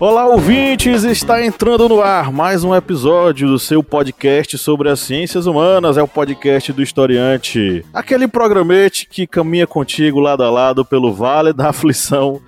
Olá, ouvintes! Está entrando no ar mais um episódio do seu podcast sobre as ciências humanas. É o podcast do Historiante. Aquele programete que caminha contigo lado a lado pelo vale da aflição,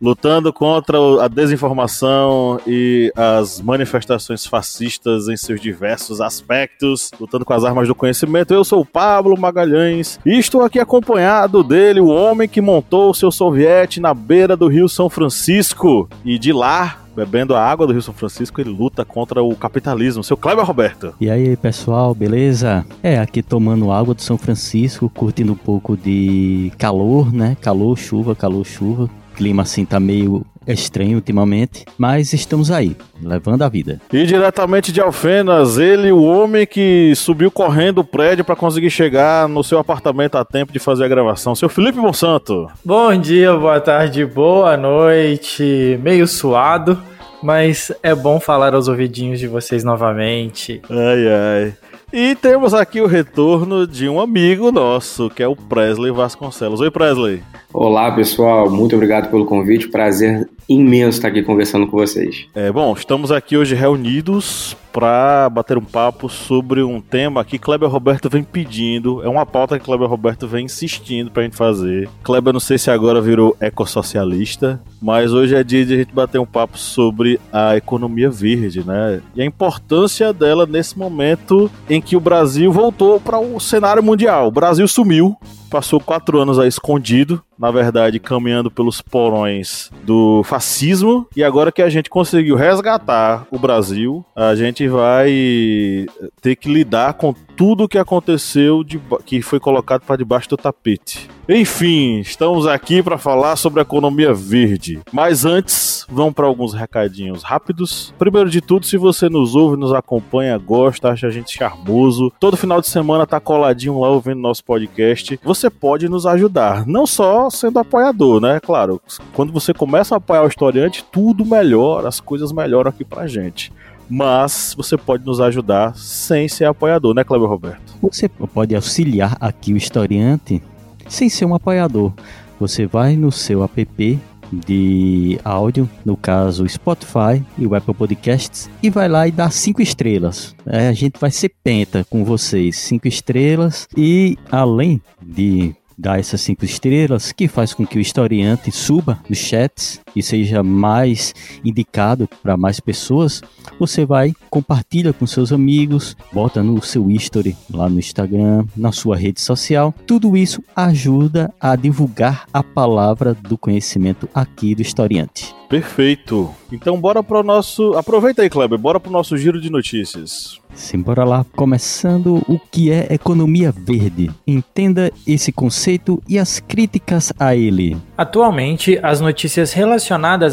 lutando contra a desinformação e as manifestações fascistas em seus diversos aspectos, lutando com as armas do conhecimento. Eu sou o Pablo Magalhães e estou aqui acompanhado dele, o homem que montou o seu soviete na beira do Rio São Francisco e de lá bebendo a água do Rio São Francisco, ele luta contra o capitalismo. Seu Kleber Roberto. E aí, pessoal, beleza? É, aqui tomando água do São Francisco, curtindo um pouco de calor, né? Calor, chuva, calor, chuva. O clima assim tá meio estranho ultimamente, mas estamos aí, levando a vida. E diretamente de Alfenas, ele, o homem que subiu correndo o prédio para conseguir chegar no seu apartamento a tempo de fazer a gravação, seu Felipe Monsanto. Bom dia, boa tarde, boa noite, meio suado, mas é bom falar aos ouvidinhos de vocês novamente. Ai, ai. E temos aqui o retorno de um amigo nosso, que é o Presley Vasconcelos. Oi, Presley. Olá, pessoal. Muito obrigado pelo convite. Prazer imenso estar aqui conversando com vocês. É bom, estamos aqui hoje reunidos para bater um papo sobre um tema que Kleber Roberto vem pedindo. É uma pauta que Kleber Roberto vem insistindo para a gente fazer. Kleber, não sei se agora virou ecossocialista, mas hoje é dia de a gente bater um papo sobre a economia verde, né? E a importância dela nesse momento em que o Brasil voltou para o cenário mundial. O Brasil sumiu, passou quatro anos aí escondido, na verdade, caminhando pelos porões do fascismo. E agora que a gente conseguiu resgatar o Brasil, a gente vai ter que lidar com tudo o que aconteceu, de, que foi colocado para debaixo do tapete. Enfim, estamos aqui para falar sobre a economia verde. Mas antes, vamos para alguns recadinhos rápidos. Primeiro de tudo, se você nos ouve, nos acompanha, gosta, acha a gente charmoso, todo final de semana tá coladinho lá ouvindo nosso podcast, você pode nos ajudar. Não só sendo apoiador, né? Claro, quando você começa a apoiar o historiante, tudo melhora, as coisas melhoram aqui pra gente mas você pode nos ajudar sem ser apoiador, né, Cleber Roberto? Você pode auxiliar aqui o historiante sem ser um apoiador. Você vai no seu app de áudio, no caso Spotify e o Apple Podcasts, e vai lá e dá cinco estrelas. É, a gente vai ser penta com vocês, cinco estrelas e além de dar essas cinco estrelas, que faz com que o historiante suba nos chats e seja mais indicado para mais pessoas, você vai, compartilha com seus amigos, bota no seu history lá no Instagram, na sua rede social. Tudo isso ajuda a divulgar a palavra do conhecimento aqui do historiante. Perfeito. Então bora para o nosso. Aproveita aí, Kleber, bora para o nosso giro de notícias. Sim, bora lá. Começando o que é economia verde. Entenda esse conceito e as críticas a ele. Atualmente, as notícias relacionadas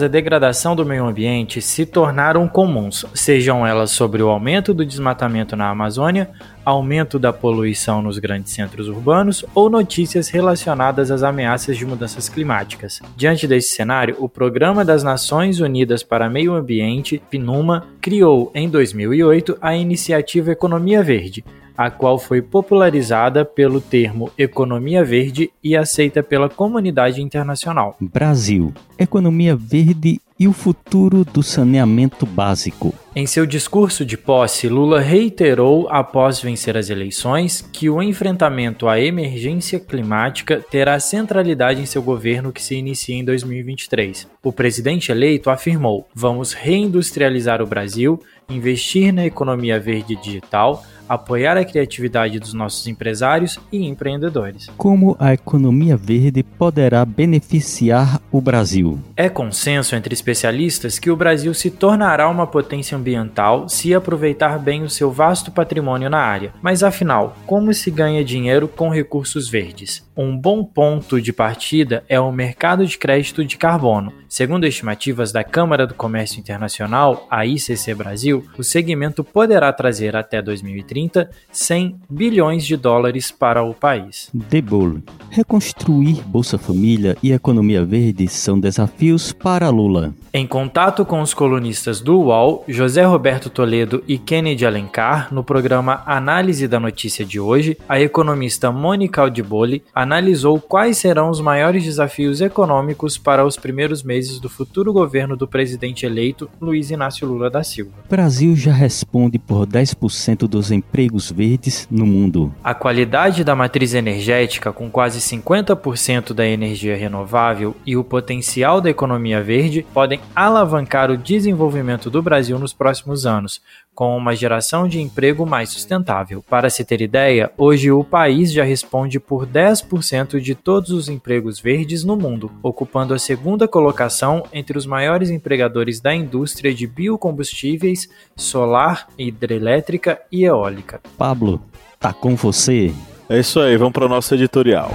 à degradação do meio ambiente se tornaram comuns, sejam elas sobre o aumento do desmatamento na Amazônia, aumento da poluição nos grandes centros urbanos ou notícias relacionadas às ameaças de mudanças climáticas. Diante desse cenário, o Programa das Nações Unidas para Meio Ambiente, PNUMA, criou em 2008 a iniciativa Economia Verde, a qual foi popularizada pelo termo economia verde e aceita pela comunidade internacional. Brasil, economia verde e o futuro do saneamento básico. Em seu discurso de posse, Lula reiterou, após vencer as eleições, que o enfrentamento à emergência climática terá centralidade em seu governo que se inicia em 2023. O presidente eleito afirmou: vamos reindustrializar o Brasil, investir na economia verde digital, apoiar a criatividade dos nossos empresários e empreendedores. Como a economia verde poderá beneficiar o Brasil? É consenso entre especialistas que o Brasil se tornará uma potência ambiental se aproveitar bem o seu vasto patrimônio na área. Mas afinal, como se ganha dinheiro com recursos verdes? Um bom ponto de partida é o mercado de crédito de carbono. Segundo estimativas da Câmara do Comércio Internacional, a ICC Brasil, o segmento poderá trazer até 2030 2030 100 bilhões de dólares para o país. De bolo. Reconstruir Bolsa Família e economia verde são desafios para Lula. Em contato com os colunistas do UOL, José Roberto Toledo e Kennedy Alencar, no programa Análise da Notícia de hoje, a economista Mônica Aldiboli analisou quais serão os maiores desafios econômicos para os primeiros meses do futuro governo do presidente eleito Luiz Inácio Lula da Silva. O Brasil já responde por 10% dos empregos verdes no mundo. A qualidade da matriz energética, com quase 50% da energia renovável, e o potencial da economia verde podem alavancar o desenvolvimento do Brasil nos próximos anos, com uma geração de emprego mais sustentável. Para se ter ideia, hoje o país já responde por 10% de todos os empregos verdes no mundo, ocupando a segunda colocação entre os maiores empregadores da indústria de biocombustíveis, solar, hidrelétrica e eólica. Pablo, tá com você. É isso aí, vamos para nossa editorial.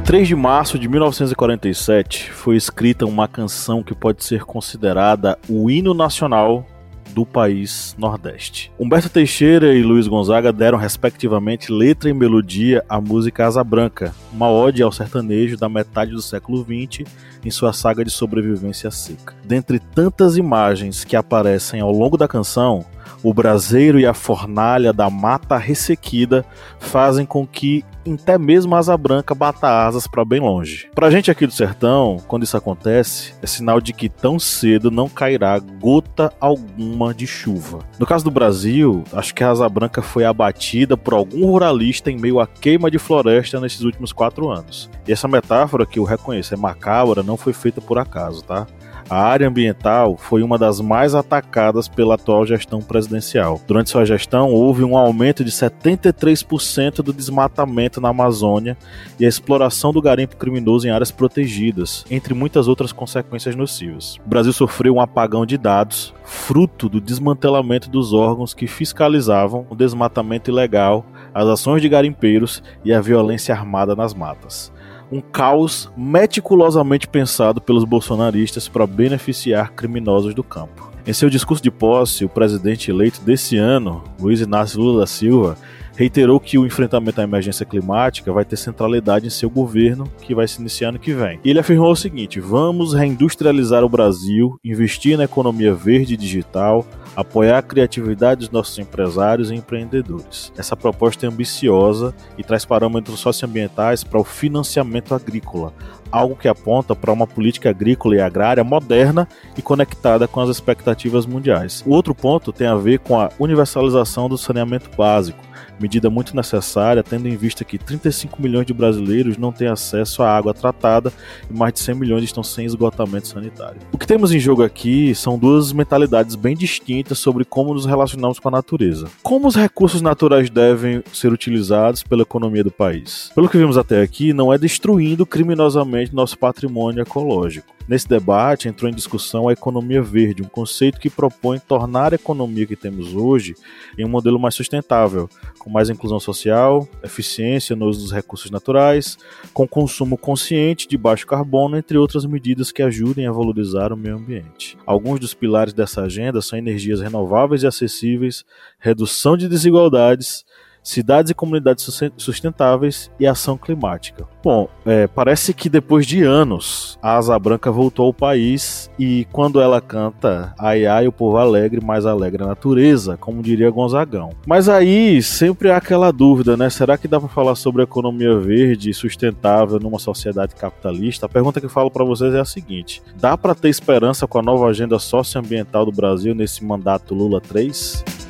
Em 3 de março de 1947, foi escrita uma canção que pode ser considerada o hino nacional do país Nordeste. Humberto Teixeira e Luiz Gonzaga deram, respectivamente, letra e melodia à música Asa Branca, uma ode ao sertanejo da metade do século XX em sua saga de sobrevivência seca. Dentre tantas imagens que aparecem ao longo da canção, o braseiro e a fornalha da mata ressequida fazem com que até mesmo a asa branca bata asas para bem longe. Pra gente aqui do sertão, quando isso acontece, é sinal de que tão cedo não cairá gota alguma de chuva. No caso do Brasil, acho que a asa branca foi abatida por algum ruralista em meio à queima de floresta nesses últimos quatro anos. E essa metáfora que eu reconheço é macabra, não foi feita por acaso, tá? A área ambiental foi uma das mais atacadas pela atual gestão presidencial. Durante sua gestão, houve um aumento de 73% do desmatamento na Amazônia e a exploração do garimpo criminoso em áreas protegidas, entre muitas outras consequências nocivas. O Brasil sofreu um apagão de dados, fruto do desmantelamento dos órgãos que fiscalizavam o desmatamento ilegal, as ações de garimpeiros e a violência armada nas matas um caos meticulosamente pensado pelos bolsonaristas para beneficiar criminosos do campo. Em seu discurso de posse, o presidente eleito desse ano, Luiz Inácio Lula da Silva, reiterou que o enfrentamento à emergência climática vai ter centralidade em seu governo, que vai se iniciar ano que vem. E ele afirmou o seguinte: vamos reindustrializar o Brasil, investir na economia verde e digital, apoiar a criatividade dos nossos empresários e empreendedores. Essa proposta é ambiciosa e traz parâmetros socioambientais para o financiamento agrícola, algo que aponta para uma política agrícola e agrária moderna e conectada com as expectativas mundiais. O outro ponto tem a ver com a universalização do saneamento básico medida muito necessária, tendo em vista que 35 milhões de brasileiros não têm acesso à água tratada e mais de 100 milhões estão sem esgotamento sanitário. O que temos em jogo aqui são duas mentalidades bem distintas sobre como nos relacionamos com a natureza. Como os recursos naturais devem ser utilizados pela economia do país? Pelo que vimos até aqui, não é destruindo criminosamente nosso patrimônio ecológico. Nesse debate entrou em discussão a economia verde, um conceito que propõe tornar a economia que temos hoje em um modelo mais sustentável, com mais inclusão social, eficiência no uso dos recursos naturais, com consumo consciente de baixo carbono, entre outras medidas que ajudem a valorizar o meio ambiente. Alguns dos pilares dessa agenda são energias renováveis e acessíveis, redução de desigualdades, cidades e comunidades sustentáveis e ação climática. Bom, é, parece que depois de anos a Asa Branca voltou ao país e quando ela canta ai ai o povo alegre, mais alegre a natureza, como diria Gonzagão. Mas aí sempre há aquela dúvida, né? Será que dá para falar sobre economia verde e sustentável numa sociedade capitalista? A pergunta que eu falo para vocês é a seguinte: dá para ter esperança com a nova agenda socioambiental do Brasil nesse mandato Lula 3?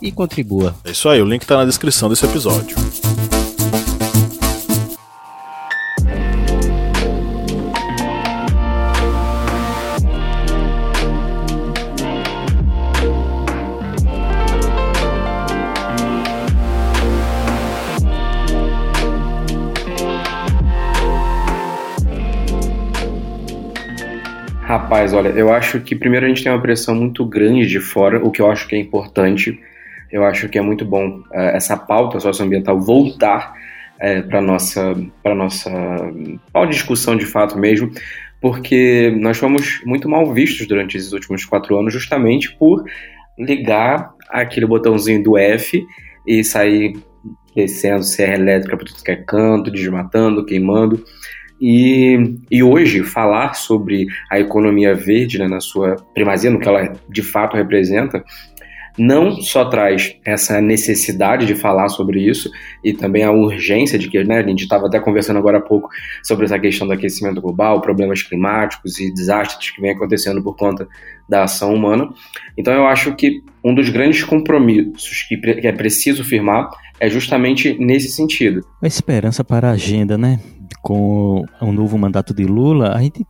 e contribua. É isso aí, o link está na descrição desse episódio. Rapaz, olha, eu acho que primeiro a gente tem uma pressão muito grande de fora, o que eu acho que é importante. Eu acho que é muito bom uh, essa pauta socioambiental voltar uh, para nossa para nossa para discussão de fato mesmo, porque nós fomos muito mal vistos durante esses últimos quatro anos justamente por ligar aquele botãozinho do F e sair descendo serra elétrica para tudo que é canto, desmatando, queimando. E, e hoje, falar sobre a economia verde né, na sua primazia, no que ela de fato representa, não só traz essa necessidade de falar sobre isso e também a urgência de que, né, a gente estava até conversando agora há pouco sobre essa questão do aquecimento global, problemas climáticos e desastres que vem acontecendo por conta da ação humana. Então eu acho que um dos grandes compromissos que, é preciso firmar é justamente nesse sentido. A esperança para a agenda, né? Com o novo mandato de Lula, a gente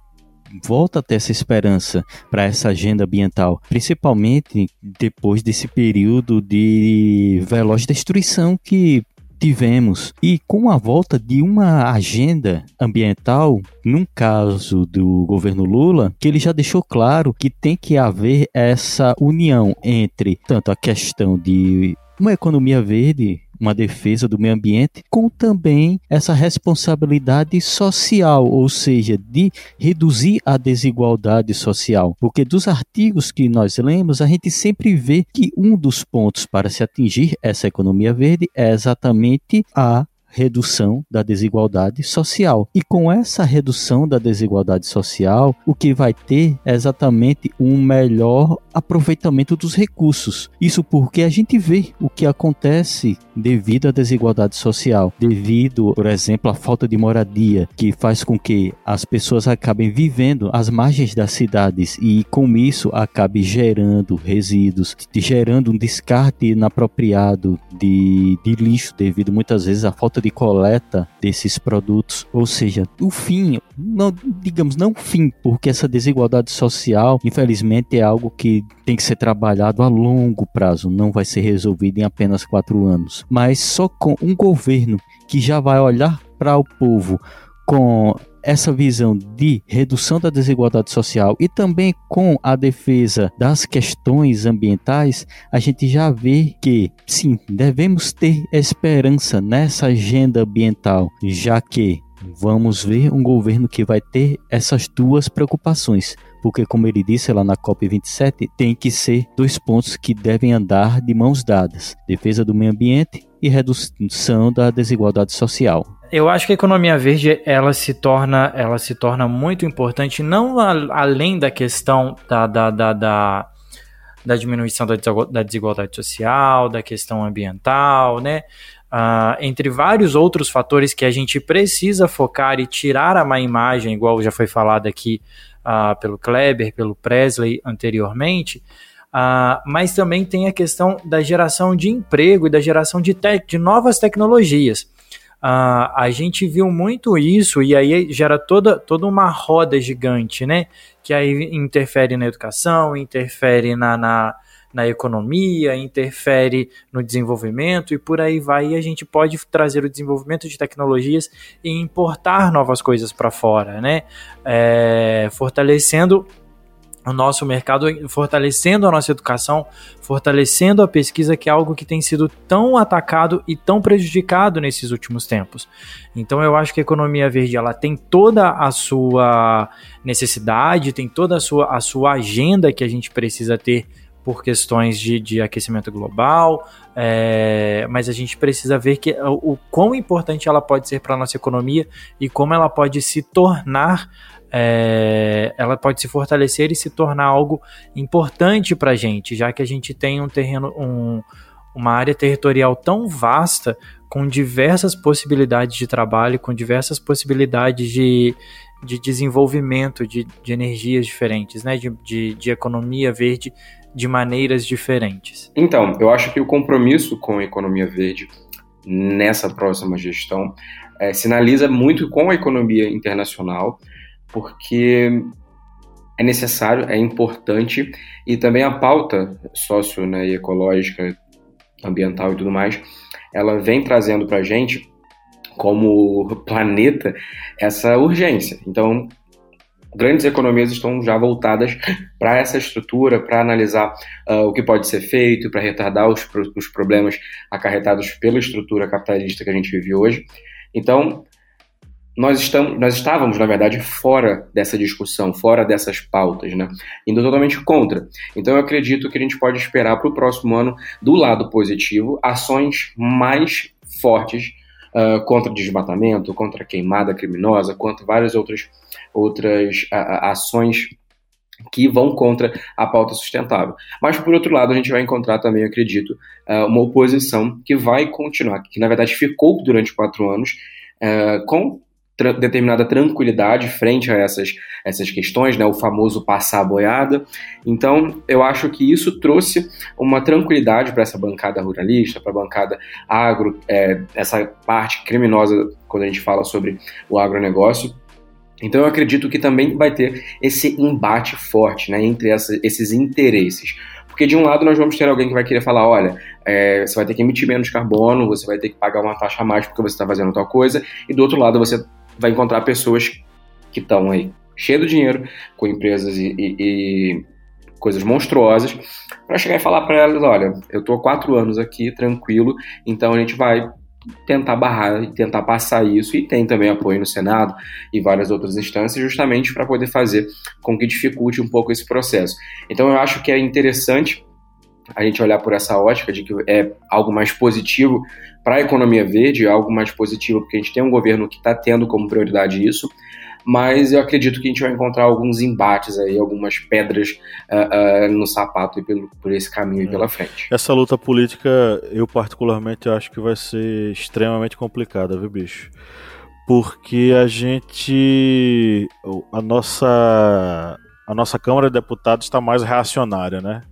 volta a ter essa esperança para essa agenda ambiental, principalmente depois desse período de veloz destruição que tivemos. E com a volta de uma agenda ambiental, num caso do governo Lula, que ele já deixou claro que tem que haver essa união entre tanto a questão de uma economia verde uma defesa do meio ambiente, com também essa responsabilidade social, ou seja, de reduzir a desigualdade social. Porque dos artigos que nós lemos, a gente sempre vê que um dos pontos para se atingir essa economia verde é exatamente a redução da desigualdade social. E com essa redução da desigualdade social, o que vai ter é exatamente um melhor aproveitamento dos recursos. Isso porque a gente vê o que acontece devido à desigualdade social, devido, por exemplo, à falta de moradia, que faz com que as pessoas acabem vivendo às margens das cidades e com isso acabe gerando resíduos, gerando um descarte inapropriado de, de lixo devido muitas vezes à falta de coleta desses produtos. Ou seja, o fim, não, digamos, não fim, porque essa desigualdade social, infelizmente, é algo que tem que ser trabalhado a longo prazo, não vai ser resolvido em apenas quatro anos. Mas só com um governo que já vai olhar para o povo com essa visão de redução da desigualdade social e também com a defesa das questões ambientais, a gente já vê que sim, devemos ter esperança nessa agenda ambiental, já que vamos ver um governo que vai ter essas duas preocupações. Porque, como ele disse lá na COP27, tem que ser dois pontos que devem andar de mãos dadas: defesa do meio ambiente e redução da desigualdade social. Eu acho que a economia verde ela se torna, ela se torna muito importante, não a, além da questão da, da, da, da, da diminuição da desigualdade social, da questão ambiental, né? Uh, entre vários outros fatores que a gente precisa focar e tirar a má imagem, igual já foi falado aqui uh, pelo Kleber, pelo Presley anteriormente, uh, mas também tem a questão da geração de emprego e da geração de, de novas tecnologias. Uh, a gente viu muito isso e aí gera toda, toda uma roda gigante, né? Que aí interfere na educação, interfere na, na, na economia, interfere no desenvolvimento e por aí vai. E a gente pode trazer o desenvolvimento de tecnologias e importar novas coisas para fora, né? É, fortalecendo o nosso mercado, fortalecendo a nossa educação, fortalecendo a pesquisa, que é algo que tem sido tão atacado e tão prejudicado nesses últimos tempos. Então eu acho que a economia verde ela tem toda a sua necessidade, tem toda a sua, a sua agenda que a gente precisa ter por questões de, de aquecimento global, é, mas a gente precisa ver que, o, o quão importante ela pode ser para a nossa economia e como ela pode se tornar é, ela pode se fortalecer e se tornar algo importante para a gente, já que a gente tem um terreno, um, uma área territorial tão vasta, com diversas possibilidades de trabalho, com diversas possibilidades de, de desenvolvimento de, de energias diferentes, né? de, de, de economia verde de maneiras diferentes. Então, eu acho que o compromisso com a economia verde nessa próxima gestão é, sinaliza muito com a economia internacional, porque é necessário, é importante, e também a pauta socio né, e ecológica, ambiental e tudo mais, ela vem trazendo para a gente, como planeta, essa urgência. Então, grandes economias estão já voltadas para essa estrutura, para analisar uh, o que pode ser feito, para retardar os, os problemas acarretados pela estrutura capitalista que a gente vive hoje. Então, nós, estamos, nós estávamos, na verdade, fora dessa discussão, fora dessas pautas, né? indo totalmente contra. Então, eu acredito que a gente pode esperar para o próximo ano, do lado positivo, ações mais fortes uh, contra desmatamento, contra queimada criminosa, contra várias outras, outras ações que vão contra a pauta sustentável. Mas, por outro lado, a gente vai encontrar também, eu acredito, uh, uma oposição que vai continuar, que na verdade ficou durante quatro anos, com tra determinada tranquilidade frente a essas, essas questões, né, o famoso passar a boiada. Então, eu acho que isso trouxe uma tranquilidade para essa bancada ruralista, para a bancada agro, é, essa parte criminosa quando a gente fala sobre o agronegócio. Então, eu acredito que também vai ter esse embate forte né, entre essa, esses interesses. Porque de um lado nós vamos ter alguém que vai querer falar, olha, é, você vai ter que emitir menos carbono, você vai ter que pagar uma taxa a mais porque você está fazendo tal coisa, e do outro lado você vai encontrar pessoas que estão aí cheias de dinheiro, com empresas e, e, e coisas monstruosas, para chegar e falar para elas: olha, eu estou há quatro anos aqui, tranquilo, então a gente vai tentar barrar e tentar passar isso, e tem também apoio no Senado e várias outras instâncias, justamente para poder fazer com que dificulte um pouco esse processo. Então eu acho que é interessante a gente olhar por essa ótica de que é algo mais positivo para a economia verde, algo mais positivo porque a gente tem um governo que está tendo como prioridade isso, mas eu acredito que a gente vai encontrar alguns embates aí, algumas pedras uh, uh, no sapato pelo, por esse caminho é. pela frente. Essa luta política, eu particularmente acho que vai ser extremamente complicada, viu, bicho? Porque a gente. A nossa. A nossa Câmara de Deputados está mais reacionária, né?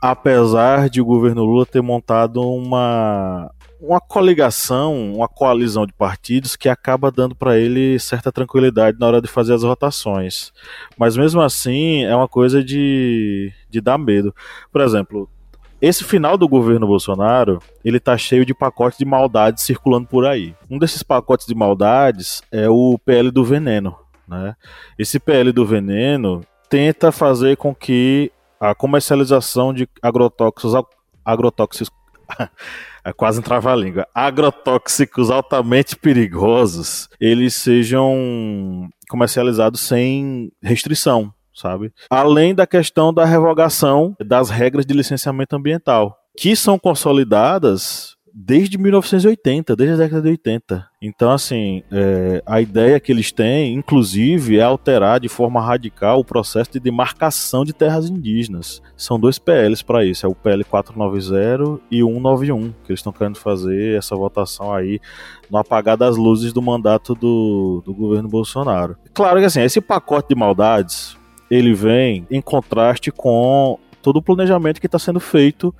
apesar de o governo Lula ter montado uma, uma coligação, uma coalizão de partidos que acaba dando para ele certa tranquilidade na hora de fazer as votações. Mas mesmo assim, é uma coisa de, de dar medo. Por exemplo, esse final do governo Bolsonaro, ele tá cheio de pacotes de maldades circulando por aí. Um desses pacotes de maldades é o PL do veneno, né? Esse PL do veneno tenta fazer com que a comercialização de agrotóxicos, agrotóxicos quase entrava a língua, agrotóxicos altamente perigosos, eles sejam comercializados sem restrição, sabe? Além da questão da revogação das regras de licenciamento ambiental, que são consolidadas desde 1980, desde a década de 80. Então, assim, é, a ideia que eles têm, inclusive, é alterar de forma radical o processo de demarcação de terras indígenas. São dois PLs para isso, é o PL 490 e 191, que eles estão querendo fazer essa votação aí no apagar das luzes do mandato do, do governo Bolsonaro. Claro que, assim, esse pacote de maldades, ele vem em contraste com todo o planejamento que está sendo feito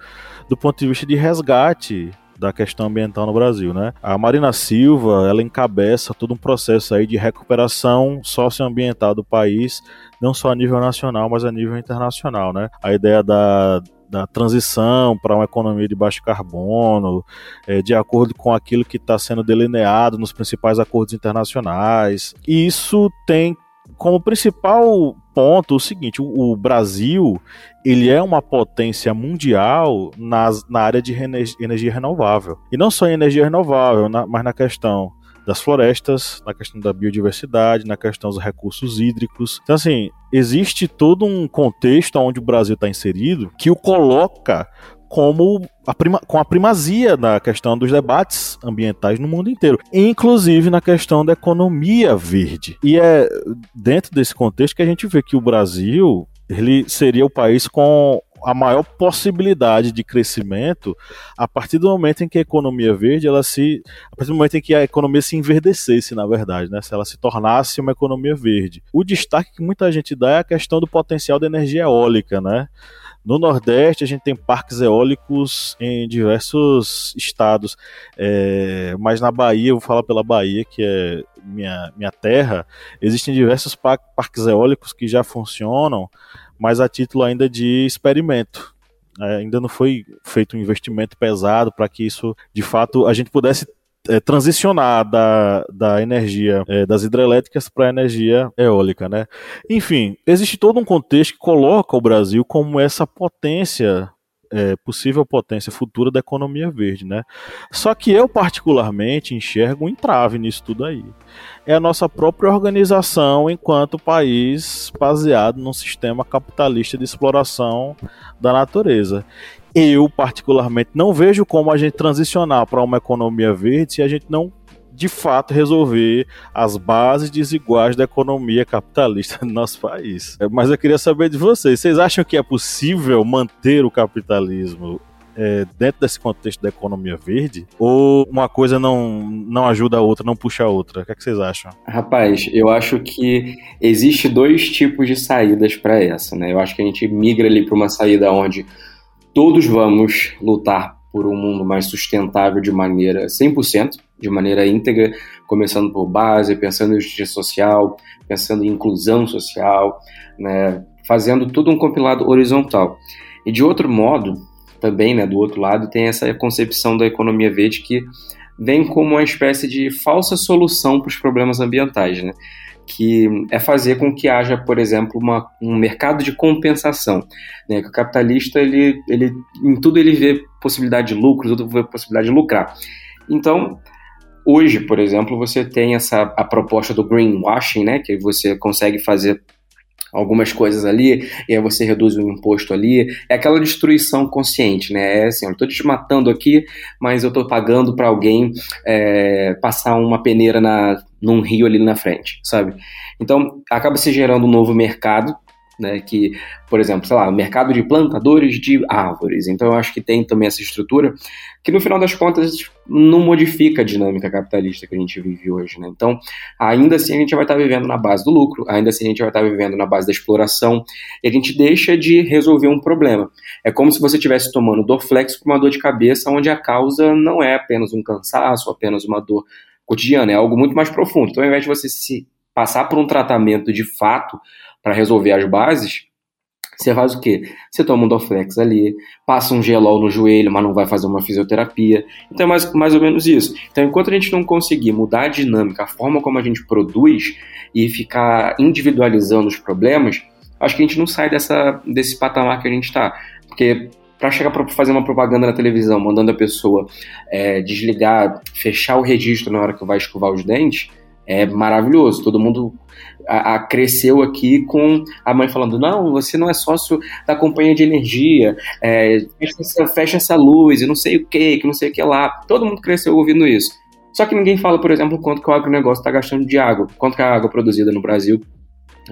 do ponto de vista de resgate da questão ambiental no Brasil, né? A Marina Silva, ela encabeça todo um processo aí de recuperação socioambiental do país, não só a nível nacional, mas a nível internacional, né? A ideia da da transição para uma economia de baixo carbono, é, de acordo com aquilo que está sendo delineado nos principais acordos internacionais. E isso tem como principal ponto o seguinte: o, o Brasil ele é uma potência mundial nas, na área de energia renovável. E não só em energia renovável, na, mas na questão das florestas, na questão da biodiversidade, na questão dos recursos hídricos. Então, assim, existe todo um contexto onde o Brasil está inserido que o coloca como a prima, com a primazia na questão dos debates ambientais no mundo inteiro, inclusive na questão da economia verde. E é dentro desse contexto que a gente vê que o Brasil ele seria o país com a maior possibilidade de crescimento a partir do momento em que a economia verde, ela se, a partir do momento em que a economia se enverdecesse, na verdade, né, se ela se tornasse uma economia verde. O destaque que muita gente dá é a questão do potencial da energia eólica, né? No Nordeste, a gente tem parques eólicos em diversos estados, é, mas na Bahia, eu vou falar pela Bahia, que é minha, minha terra, existem diversos parques eólicos que já funcionam, mas a título ainda de experimento. É, ainda não foi feito um investimento pesado para que isso, de fato, a gente pudesse é, transicionar da, da energia é, das hidrelétricas para a energia eólica, né? Enfim, existe todo um contexto que coloca o Brasil como essa potência é, possível potência futura da economia verde, né? Só que eu particularmente enxergo um entrave nisso tudo aí. É a nossa própria organização enquanto país baseado num sistema capitalista de exploração da natureza. Eu particularmente não vejo como a gente transicionar para uma economia verde se a gente não de fato resolver as bases desiguais da economia capitalista do nosso país. Mas eu queria saber de vocês, vocês acham que é possível manter o capitalismo é, dentro desse contexto da economia verde? Ou uma coisa não, não ajuda a outra, não puxa a outra? O que, é que vocês acham? Rapaz, eu acho que existe dois tipos de saídas para essa, né? Eu acho que a gente migra ali para uma saída onde todos vamos lutar por um mundo mais sustentável de maneira 100%, de maneira íntegra, começando por base, pensando em justiça social, pensando em inclusão social, né, fazendo tudo um compilado horizontal. E de outro modo, também, né, do outro lado, tem essa concepção da economia verde que vem como uma espécie de falsa solução para os problemas ambientais, né? Que é fazer com que haja, por exemplo, uma, um mercado de compensação. Né? Que o capitalista, ele, ele, em tudo ele vê possibilidade de lucro, tudo vê possibilidade de lucrar. Então, hoje, por exemplo, você tem essa a proposta do greenwashing, né? que você consegue fazer algumas coisas ali, e aí você reduz o imposto ali. É aquela destruição consciente, né? É assim, eu estou te matando aqui, mas eu estou pagando para alguém é, passar uma peneira na, num rio ali na frente, sabe? Então, acaba se gerando um novo mercado né, que, por exemplo, sei lá, mercado de plantadores de árvores. Então eu acho que tem também essa estrutura que no final das contas não modifica a dinâmica capitalista que a gente vive hoje, né? Então, ainda assim a gente vai estar vivendo na base do lucro, ainda assim a gente vai estar vivendo na base da exploração, e a gente deixa de resolver um problema. É como se você estivesse tomando Dorflex com uma dor de cabeça onde a causa não é apenas um cansaço, apenas uma dor cotidiana, é algo muito mais profundo. Então, ao invés de você se passar por um tratamento de fato para resolver as bases, você faz o quê? Você toma um Doflex ali, passa um gelol no joelho, mas não vai fazer uma fisioterapia. Então é mais, mais ou menos isso. Então, enquanto a gente não conseguir mudar a dinâmica, a forma como a gente produz e ficar individualizando os problemas, acho que a gente não sai dessa, desse patamar que a gente está. Porque para chegar para fazer uma propaganda na televisão, mandando a pessoa é, desligar, fechar o registro na hora que vai escovar os dentes, é maravilhoso. Todo mundo a, a, cresceu aqui com a mãe falando: não, você não é sócio da companhia de energia, é, fecha, essa, fecha, essa, luz e não sei o que, que não sei o que lá. Todo mundo cresceu ouvindo isso. Só que ninguém fala, por exemplo, quanto que o agronegócio está gastando de água, quanto que a água produzida no Brasil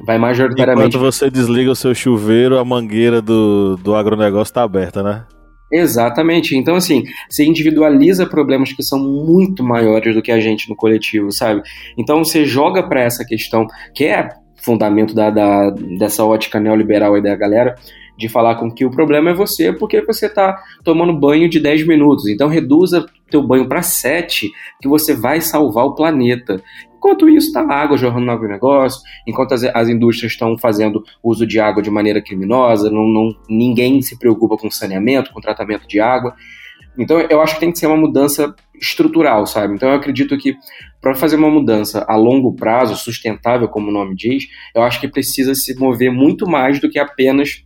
vai majoritariamente. Enquanto você desliga o seu chuveiro, a mangueira do, do agronegócio está aberta, né? Exatamente. Então, assim, você individualiza problemas que são muito maiores do que a gente no coletivo, sabe? Então, você joga para essa questão, que é fundamento da, da, dessa ótica neoliberal aí da galera, de falar com que o problema é você porque você está tomando banho de 10 minutos. Então, reduza teu banho para 7, que você vai salvar o planeta. Enquanto isso, está água jorrando no agronegócio, enquanto as, as indústrias estão fazendo uso de água de maneira criminosa, não, não, ninguém se preocupa com saneamento, com tratamento de água. Então, eu acho que tem que ser uma mudança estrutural, sabe? Então, eu acredito que para fazer uma mudança a longo prazo, sustentável, como o nome diz, eu acho que precisa se mover muito mais do que apenas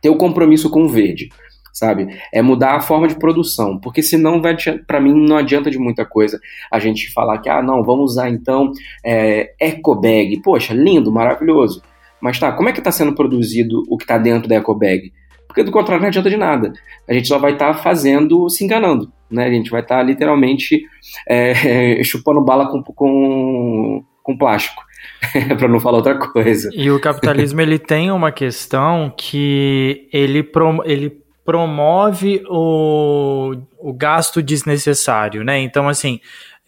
ter o compromisso com o verde sabe? É mudar a forma de produção, porque senão vai para mim não adianta de muita coisa a gente falar que ah não vamos usar então é, eco bag, poxa lindo, maravilhoso, mas tá como é que está sendo produzido o que está dentro da eco bag? Porque do contrário não adianta de nada, a gente só vai estar tá fazendo, se enganando, né? A gente vai estar tá, literalmente é, chupando bala com, com, com plástico. para não falar outra coisa. E o capitalismo ele tem uma questão que ele, prom ele promove o, o gasto desnecessário, né? Então, assim,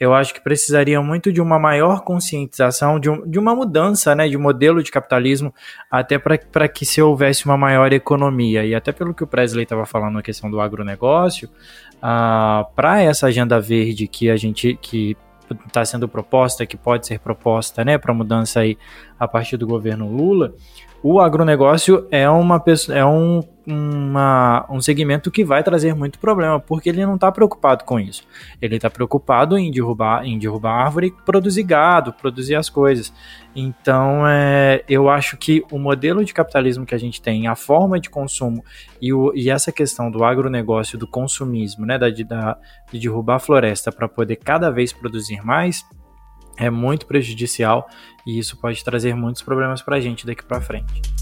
eu acho que precisaria muito de uma maior conscientização, de, um, de uma mudança né, de modelo de capitalismo, até para que se houvesse uma maior economia. E até pelo que o Presley estava falando na questão do agronegócio, ah, para essa agenda verde que a gente que está sendo proposta, que pode ser proposta né, para mudança aí a partir do governo Lula, o agronegócio é, uma, é um, uma, um segmento que vai trazer muito problema, porque ele não está preocupado com isso. Ele está preocupado em derrubar, em derrubar árvore, produzir gado, produzir as coisas. Então, é, eu acho que o modelo de capitalismo que a gente tem, a forma de consumo e, o, e essa questão do agronegócio, do consumismo, né, da, da de derrubar a floresta para poder cada vez produzir mais, é muito prejudicial e isso pode trazer muitos problemas para a gente daqui para frente.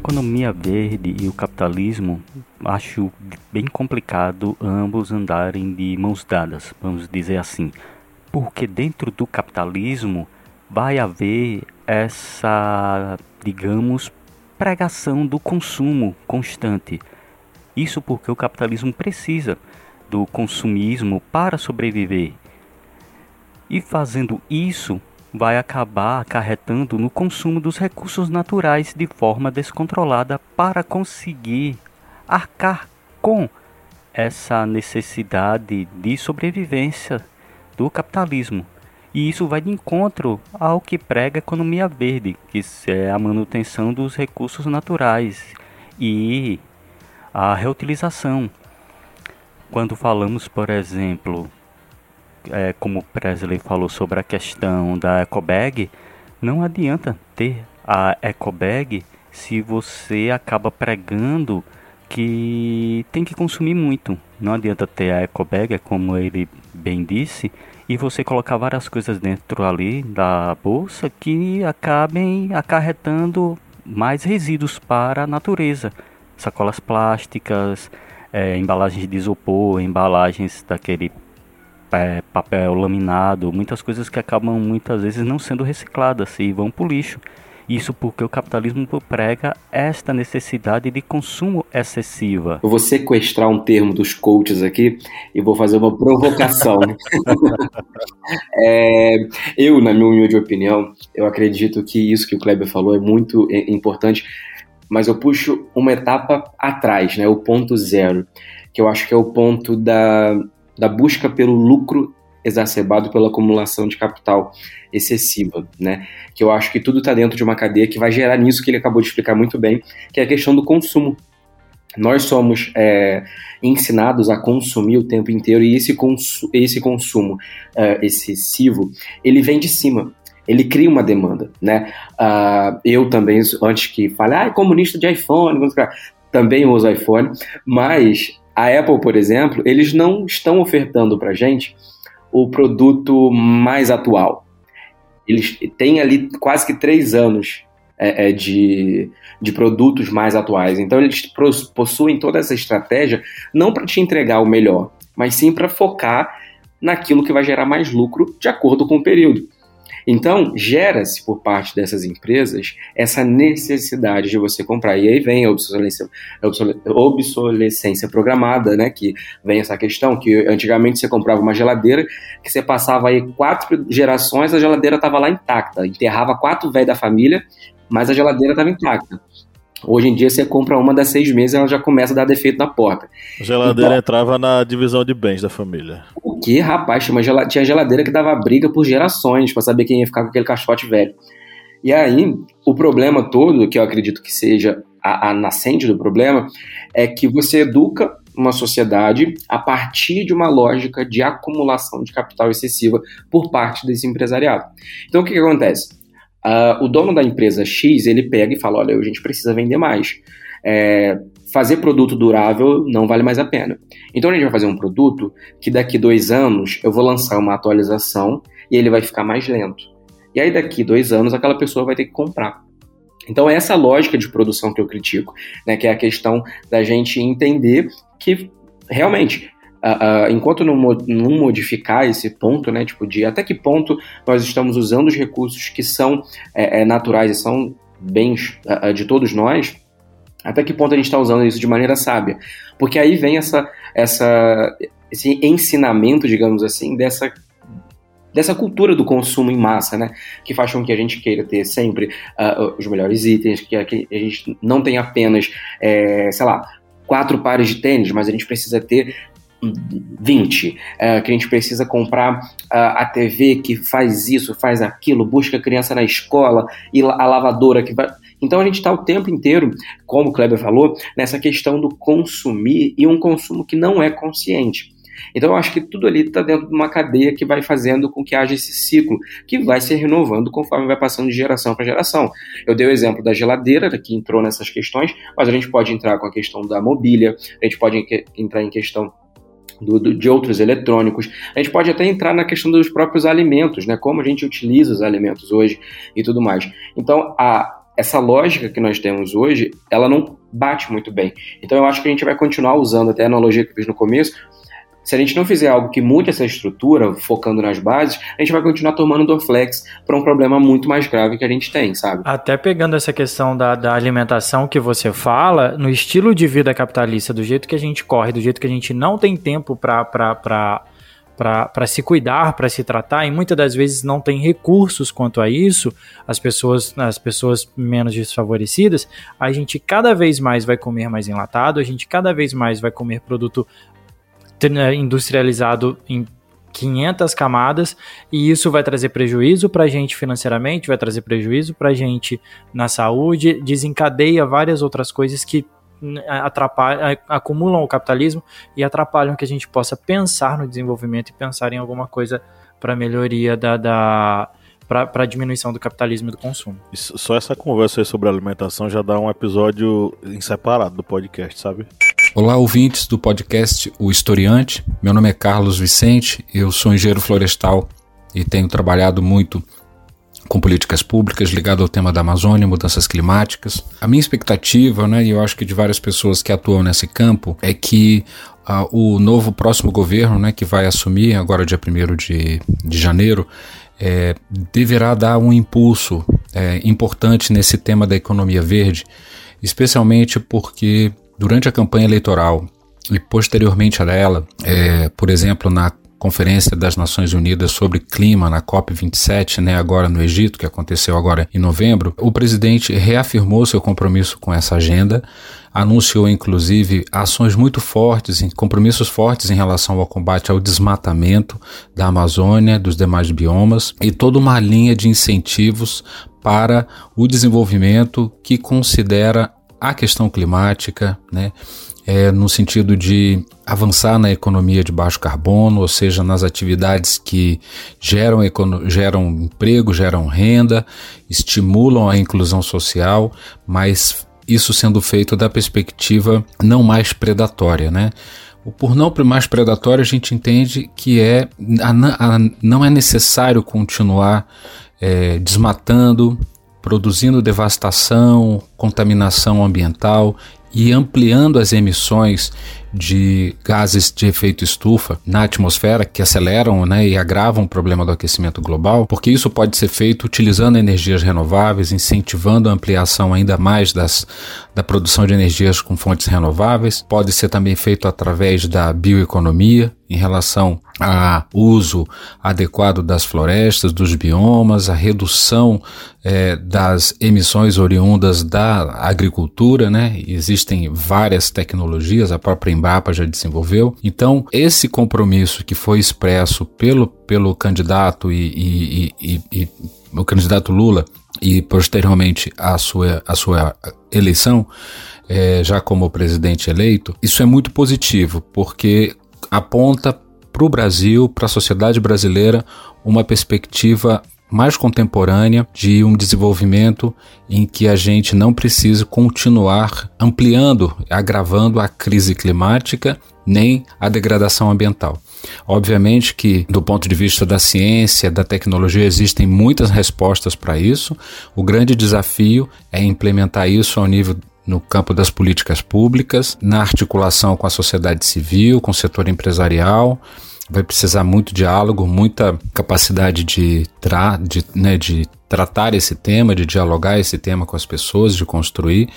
Economia verde e o capitalismo acho bem complicado ambos andarem de mãos dadas, vamos dizer assim, porque dentro do capitalismo vai haver essa, digamos, pregação do consumo constante. Isso porque o capitalismo precisa do consumismo para sobreviver. E fazendo isso, vai acabar acarretando no consumo dos recursos naturais de forma descontrolada para conseguir arcar com essa necessidade de sobrevivência do capitalismo. E isso vai de encontro ao que prega a economia verde, que é a manutenção dos recursos naturais e a reutilização. Quando falamos, por exemplo, é, como Presley falou sobre a questão da ecobag, não adianta ter a ecobag se você acaba pregando que tem que consumir muito. Não adianta ter a ecobag, como ele bem disse, e você colocar várias coisas dentro ali da bolsa que acabem acarretando mais resíduos para a natureza. Sacolas plásticas, é, embalagens de isopor, embalagens daquele é, papel laminado, muitas coisas que acabam muitas vezes não sendo recicladas e vão para o lixo. Isso porque o capitalismo prega esta necessidade de consumo excessiva. Eu vou sequestrar um termo dos coaches aqui e vou fazer uma provocação. é, eu, na minha humilde opinião, eu acredito que isso que o Kleber falou é muito importante, mas eu puxo uma etapa atrás, né, o ponto zero, que eu acho que é o ponto da da busca pelo lucro exacerbado pela acumulação de capital excessiva, né? Que eu acho que tudo está dentro de uma cadeia que vai gerar nisso que ele acabou de explicar muito bem, que é a questão do consumo. Nós somos é, ensinados a consumir o tempo inteiro e esse, consu esse consumo é, excessivo, ele vem de cima. ele cria uma demanda, né? Uh, eu também, antes que fale, ah, comunista de iPhone, também uso iPhone, mas a Apple, por exemplo, eles não estão ofertando para gente o produto mais atual. Eles têm ali quase que três anos é, é, de, de produtos mais atuais. Então, eles possuem toda essa estratégia não para te entregar o melhor, mas sim para focar naquilo que vai gerar mais lucro de acordo com o período. Então, gera-se por parte dessas empresas essa necessidade de você comprar. E aí vem a obsolescência, obsolescência programada, né? Que vem essa questão que antigamente você comprava uma geladeira que você passava aí quatro gerações, a geladeira estava lá intacta. Enterrava quatro velhos da família, mas a geladeira estava intacta. Hoje em dia você compra uma das seis meses e ela já começa a dar defeito na porta. A geladeira então, entrava na divisão de bens da família. O que, rapaz? Tinha, tinha geladeira que dava briga por gerações para saber quem ia ficar com aquele caixote velho. E aí, o problema todo, que eu acredito que seja a, a nascente do problema, é que você educa uma sociedade a partir de uma lógica de acumulação de capital excessiva por parte desse empresariado. Então, o que, que acontece? Uh, o dono da empresa X, ele pega e fala, olha, a gente precisa vender mais. É, fazer produto durável não vale mais a pena. Então a gente vai fazer um produto que daqui dois anos eu vou lançar uma atualização e ele vai ficar mais lento. E aí daqui dois anos aquela pessoa vai ter que comprar. Então é essa lógica de produção que eu critico, né, que é a questão da gente entender que realmente Uh, uh, enquanto não, não, modificar esse ponto, né, tipo, de até que ponto nós estamos usando os recursos que são é, é, naturais e são bens uh, de todos nós, até que ponto a gente está usando isso de maneira sábia. Porque aí vem essa, essa, esse ensinamento, digamos assim, dessa dessa cultura do consumo em massa, né? Que faz com que a gente queira ter sempre os melhores itens, que a, que a gente não tenha apenas, é, sei lá, quatro pares de tênis, mas a gente precisa ter 20, é, que a gente precisa comprar a, a TV que faz isso, faz aquilo, busca a criança na escola e a lavadora que vai. Então a gente está o tempo inteiro, como o Kleber falou, nessa questão do consumir e um consumo que não é consciente. Então eu acho que tudo ali está dentro de uma cadeia que vai fazendo com que haja esse ciclo, que vai se renovando conforme vai passando de geração para geração. Eu dei o exemplo da geladeira, que entrou nessas questões, mas a gente pode entrar com a questão da mobília, a gente pode entrar em questão do, do, de outros eletrônicos. A gente pode até entrar na questão dos próprios alimentos, né? Como a gente utiliza os alimentos hoje e tudo mais. Então, a, essa lógica que nós temos hoje, ela não bate muito bem. Então, eu acho que a gente vai continuar usando até a analogia que eu fiz no começo, se a gente não fizer algo que mude essa estrutura, focando nas bases, a gente vai continuar tomando Dorflex para um problema muito mais grave que a gente tem, sabe? Até pegando essa questão da, da alimentação que você fala, no estilo de vida capitalista, do jeito que a gente corre, do jeito que a gente não tem tempo para para se cuidar, para se tratar, e muitas das vezes não tem recursos quanto a isso, as pessoas, as pessoas menos desfavorecidas, a gente cada vez mais vai comer mais enlatado, a gente cada vez mais vai comer produto industrializado em 500 camadas e isso vai trazer prejuízo para a gente financeiramente, vai trazer prejuízo para a gente na saúde, desencadeia várias outras coisas que né, atrapalham, acumulam o capitalismo e atrapalham que a gente possa pensar no desenvolvimento e pensar em alguma coisa para melhoria da, da para diminuição do capitalismo e do consumo. Só essa conversa aí sobre alimentação já dá um episódio em separado do podcast, sabe? Olá, ouvintes do podcast O Historiante. Meu nome é Carlos Vicente, eu sou engenheiro florestal e tenho trabalhado muito com políticas públicas ligado ao tema da Amazônia, mudanças climáticas. A minha expectativa, né, e eu acho que de várias pessoas que atuam nesse campo, é que uh, o novo próximo governo, né, que vai assumir agora dia 1 de, de janeiro, é, deverá dar um impulso é, importante nesse tema da economia verde, especialmente porque durante a campanha eleitoral e posteriormente a ela, é, por exemplo, na Conferência das Nações Unidas sobre Clima, na COP27, né, agora no Egito, que aconteceu agora em novembro, o presidente reafirmou seu compromisso com essa agenda, anunciou inclusive ações muito fortes, compromissos fortes em relação ao combate ao desmatamento da Amazônia, dos demais biomas e toda uma linha de incentivos para o desenvolvimento que considera a questão climática, né, é, no sentido de avançar na economia de baixo carbono, ou seja, nas atividades que geram, geram emprego, geram renda, estimulam a inclusão social, mas isso sendo feito da perspectiva não mais predatória, né? O por não mais predatório, a gente entende que é a, a, não é necessário continuar é, desmatando, produzindo devastação, contaminação ambiental e ampliando as emissões de gases de efeito estufa na atmosfera que aceleram né, e agravam o problema do aquecimento global, porque isso pode ser feito utilizando energias renováveis, incentivando a ampliação ainda mais das, da produção de energias com fontes renováveis, pode ser também feito através da bioeconomia, em relação ao uso adequado das florestas, dos biomas, a redução é, das emissões oriundas da agricultura, né? Existem várias tecnologias, a própria Embrapa já desenvolveu. Então, esse compromisso que foi expresso pelo, pelo candidato e, e, e, e o candidato Lula e posteriormente a sua, a sua eleição, é, já como presidente eleito, isso é muito positivo, porque aponta para o Brasil, para a sociedade brasileira, uma perspectiva mais contemporânea de um desenvolvimento em que a gente não precisa continuar ampliando, agravando a crise climática nem a degradação ambiental. Obviamente que, do ponto de vista da ciência, da tecnologia, existem muitas respostas para isso. O grande desafio é implementar isso ao nível no campo das políticas públicas, na articulação com a sociedade civil, com o setor empresarial. Vai precisar muito diálogo, muita capacidade de, tra de, né, de tratar esse tema, de dialogar esse tema com as pessoas, de construir,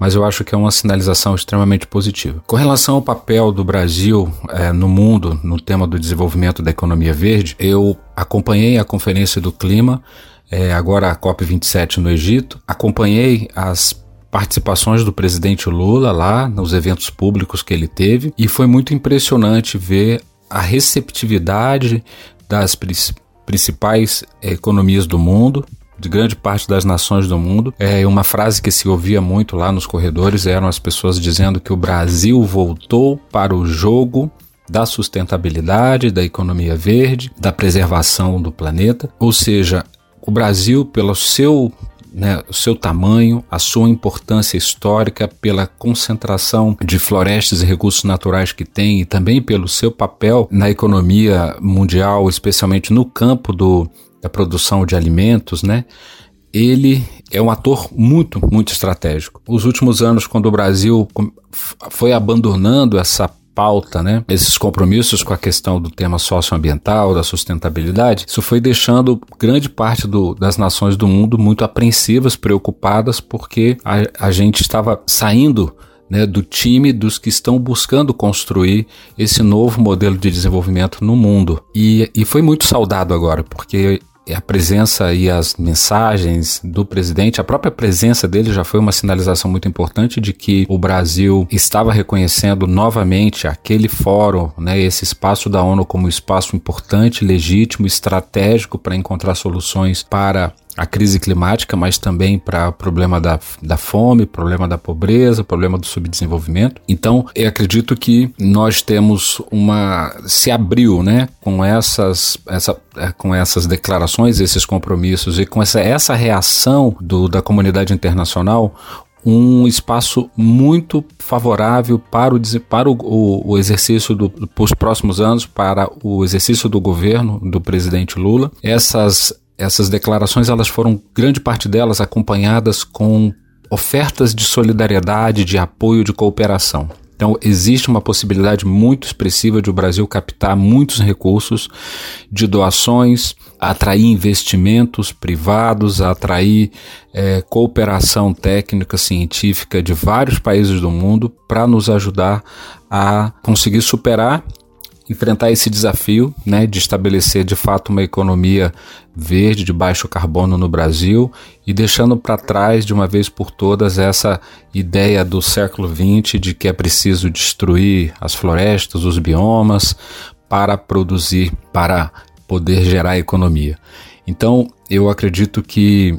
mas eu acho que é uma sinalização extremamente positiva. Com relação ao papel do Brasil é, no mundo no tema do desenvolvimento da economia verde, eu acompanhei a Conferência do Clima, é, agora a COP27 no Egito, acompanhei as participações do presidente Lula lá nos eventos públicos que ele teve e foi muito impressionante ver a receptividade das principais economias do mundo, de grande parte das nações do mundo. É uma frase que se ouvia muito lá nos corredores eram as pessoas dizendo que o Brasil voltou para o jogo da sustentabilidade, da economia verde, da preservação do planeta. Ou seja, o Brasil, pelo seu né, o seu tamanho, a sua importância histórica, pela concentração de florestas e recursos naturais que tem e também pelo seu papel na economia mundial, especialmente no campo do, da produção de alimentos, né? Ele é um ator muito, muito estratégico. Os últimos anos, quando o Brasil foi abandonando essa pauta, né, esses compromissos com a questão do tema socioambiental, da sustentabilidade, isso foi deixando grande parte do, das nações do mundo muito apreensivas, preocupadas, porque a, a gente estava saindo né, do time dos que estão buscando construir esse novo modelo de desenvolvimento no mundo. E, e foi muito saudado agora, porque a presença e as mensagens do presidente, a própria presença dele já foi uma sinalização muito importante de que o Brasil estava reconhecendo novamente aquele fórum, né, esse espaço da ONU como um espaço importante, legítimo, estratégico para encontrar soluções para a crise climática, mas também para o problema da, da fome, problema da pobreza, problema do subdesenvolvimento. Então, eu acredito que nós temos uma se abriu, né, com essas essa é, com essas declarações, esses compromissos e com essa essa reação do, da comunidade internacional, um espaço muito favorável para o, para o, o, exercício do, próximos anos, para o exercício do governo do presidente Lula. Essas essas declarações elas foram grande parte delas acompanhadas com ofertas de solidariedade, de apoio, de cooperação. Então, existe uma possibilidade muito expressiva de o Brasil captar muitos recursos de doações, atrair investimentos privados, atrair é, cooperação técnica, científica de vários países do mundo para nos ajudar a conseguir superar enfrentar esse desafio né, de estabelecer de fato uma economia verde de baixo carbono no Brasil e deixando para trás de uma vez por todas essa ideia do século XX de que é preciso destruir as florestas, os biomas para produzir, para poder gerar economia. Então eu acredito que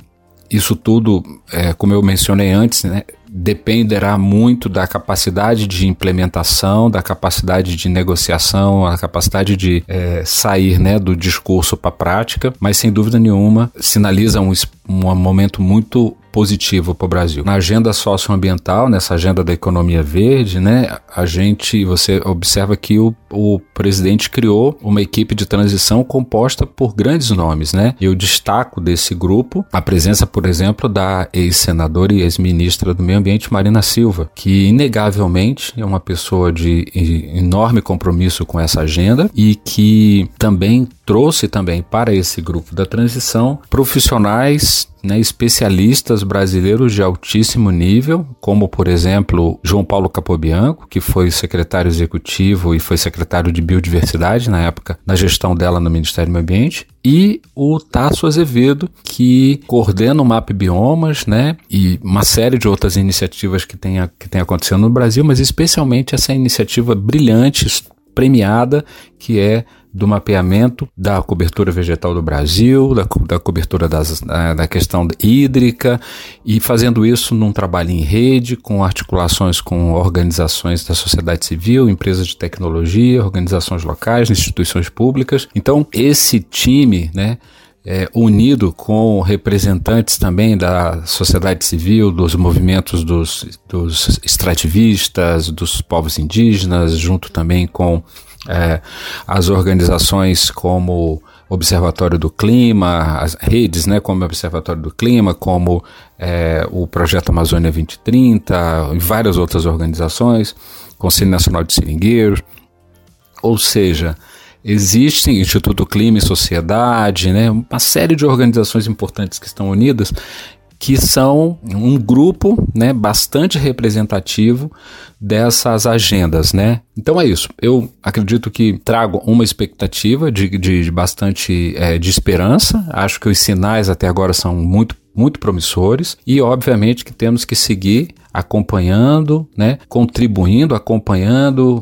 isso tudo, é, como eu mencionei antes, né, dependerá muito da capacidade de implementação, da capacidade de negociação, a capacidade de é, sair né, do discurso para a prática, mas sem dúvida nenhuma sinaliza um, um momento muito positivo para o Brasil. Na agenda socioambiental, nessa agenda da economia verde, né, a gente, você observa que o, o presidente criou uma equipe de transição composta por grandes nomes, né? Eu destaco desse grupo a presença, por exemplo, da ex-senadora e ex-ministra do Meio Ambiente, Marina Silva, que inegavelmente é uma pessoa de enorme compromisso com essa agenda e que também trouxe também para esse grupo da transição profissionais né, especialistas brasileiros de altíssimo nível, como por exemplo João Paulo Capobianco, que foi secretário executivo e foi secretário de biodiversidade na época da gestão dela no Ministério do Meio Ambiente, e o Tasso Azevedo, que coordena o MAP Biomas, né, e uma série de outras iniciativas que tem, que tem acontecendo no Brasil, mas especialmente essa iniciativa brilhante, premiada, que é do mapeamento da cobertura vegetal do Brasil, da, da cobertura das, da, da, questão hídrica, e fazendo isso num trabalho em rede, com articulações com organizações da sociedade civil, empresas de tecnologia, organizações locais, instituições públicas. Então, esse time, né? É, unido com representantes também da sociedade civil, dos movimentos dos, dos extrativistas, dos povos indígenas, junto também com é, as organizações como Observatório do Clima, as redes, né, como Observatório do Clima, como é, o Projeto Amazônia 2030 e várias outras organizações, Conselho Nacional de Seringueiros, ou seja, existem Instituto Clima e Sociedade, né, uma série de organizações importantes que estão unidas que são um grupo né, bastante representativo dessas agendas, né? Então é isso. Eu acredito que trago uma expectativa de, de, de bastante é, de esperança. Acho que os sinais até agora são muito muito promissores e obviamente que temos que seguir acompanhando, né, contribuindo, acompanhando,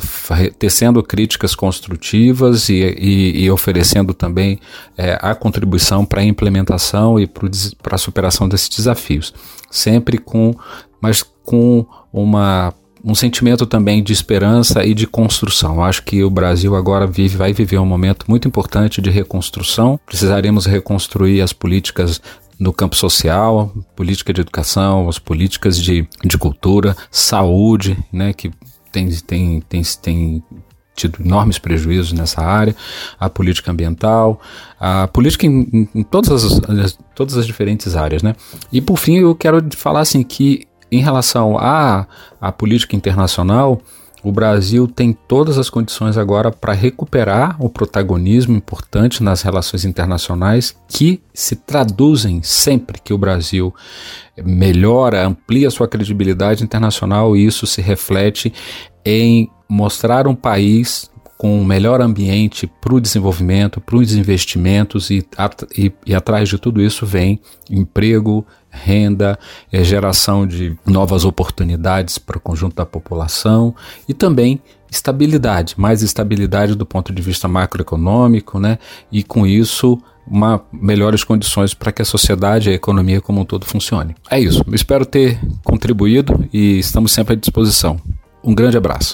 tecendo críticas construtivas e, e, e oferecendo também é, a contribuição para a implementação e para a superação desses desafios, sempre com, mas com uma um sentimento também de esperança e de construção. Acho que o Brasil agora vive, vai viver um momento muito importante de reconstrução. Precisaremos reconstruir as políticas no campo social, política de educação, as políticas de, de cultura, saúde, né, que tem, tem, tem, tem tido enormes prejuízos nessa área, a política ambiental, a política em, em todas, as, todas as diferentes áreas, né? E por fim eu quero falar assim que em relação à, à política internacional, o Brasil tem todas as condições agora para recuperar o protagonismo importante nas relações internacionais que se traduzem sempre que o Brasil melhora, amplia sua credibilidade internacional e isso se reflete em mostrar um país com um melhor ambiente para o desenvolvimento, para os investimentos e, e, e atrás de tudo isso vem emprego, renda, é, geração de novas oportunidades para o conjunto da população e também estabilidade, mais estabilidade do ponto de vista macroeconômico, né? E com isso uma, melhores condições para que a sociedade e a economia como um todo funcione. É isso. espero ter contribuído e estamos sempre à disposição. Um grande abraço.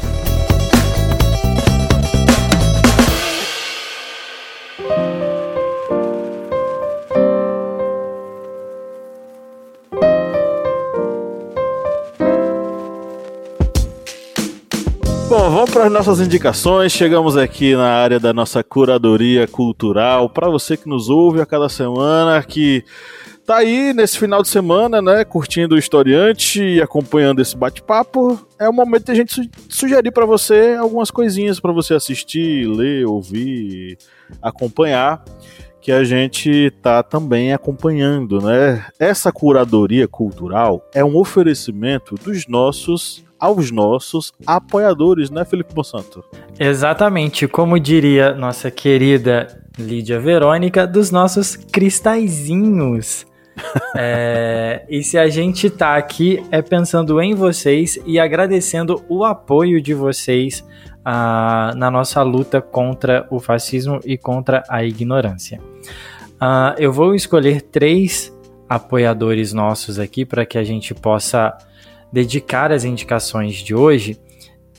As nossas indicações. Chegamos aqui na área da nossa curadoria cultural. Para você que nos ouve a cada semana, que tá aí nesse final de semana, né, curtindo o historiante e acompanhando esse bate-papo, é o momento de a gente su sugerir para você algumas coisinhas para você assistir, ler, ouvir, acompanhar que a gente tá também acompanhando, né? Essa curadoria cultural é um oferecimento dos nossos aos nossos apoiadores, né, Felipe Monsanto? Exatamente, como diria nossa querida Lídia Verônica, dos nossos cristalzinhos. é, e se a gente tá aqui é pensando em vocês e agradecendo o apoio de vocês uh, na nossa luta contra o fascismo e contra a ignorância. Uh, eu vou escolher três apoiadores nossos aqui para que a gente possa dedicar as indicações de hoje.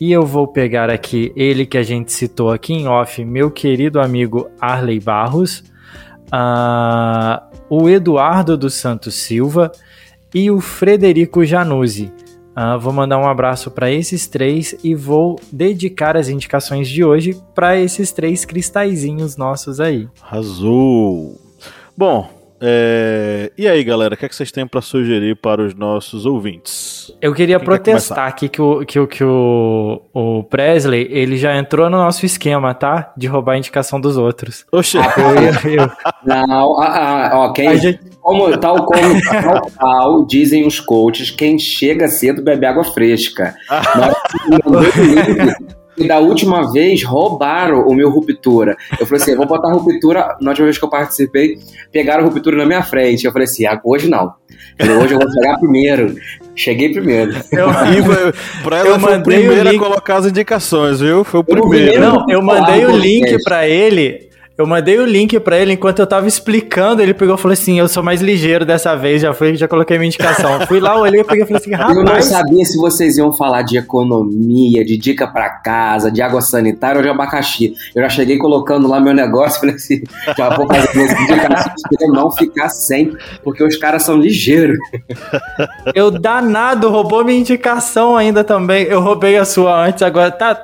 E eu vou pegar aqui ele que a gente citou aqui em off, meu querido amigo Arley Barros, uh, o Eduardo dos Santos Silva e o Frederico Januzzi. Uh, vou mandar um abraço para esses três e vou dedicar as indicações de hoje para esses três cristalzinhos nossos aí. Arrasou! Bom, é... E aí, galera, o que, é que vocês têm para sugerir para os nossos ouvintes? Eu queria Quem protestar aqui que, o, que, o, que o, o Presley ele já entrou no nosso esquema, tá? De roubar a indicação dos outros. Oxe, ah, eu, eu. Não, ah, ah, ó, quem, gente... como, tal como tal, tal, dizem os coaches, quem chega cedo bebe água fresca. Nós, e da última vez roubaram o meu Ruptura. Eu falei assim: vou botar Ruptura. Na última vez que eu participei, pegaram Ruptura na minha frente. Eu falei assim: ah, hoje não. Falei, hoje eu vou chegar primeiro. Cheguei primeiro. Eu, pra ela eu foi o primeiro a colocar as indicações, viu? Foi o primeiro. Não, eu mandei o link para ele eu mandei o link para ele enquanto eu tava explicando. Ele pegou e falou assim: Eu sou mais ligeiro dessa vez. Já fui, já coloquei minha indicação. Fui lá, olhei, peguei e falei assim: Rapaz. Eu não sabia se vocês iam falar de economia, de dica para casa, de água sanitária ou de abacaxi. Eu já cheguei colocando lá meu negócio. Falei assim: Já vou fazer minhas indicações pra não ficar sem, porque os caras são ligeiros. Eu danado, roubou minha indicação ainda também. Eu roubei a sua antes, agora tá,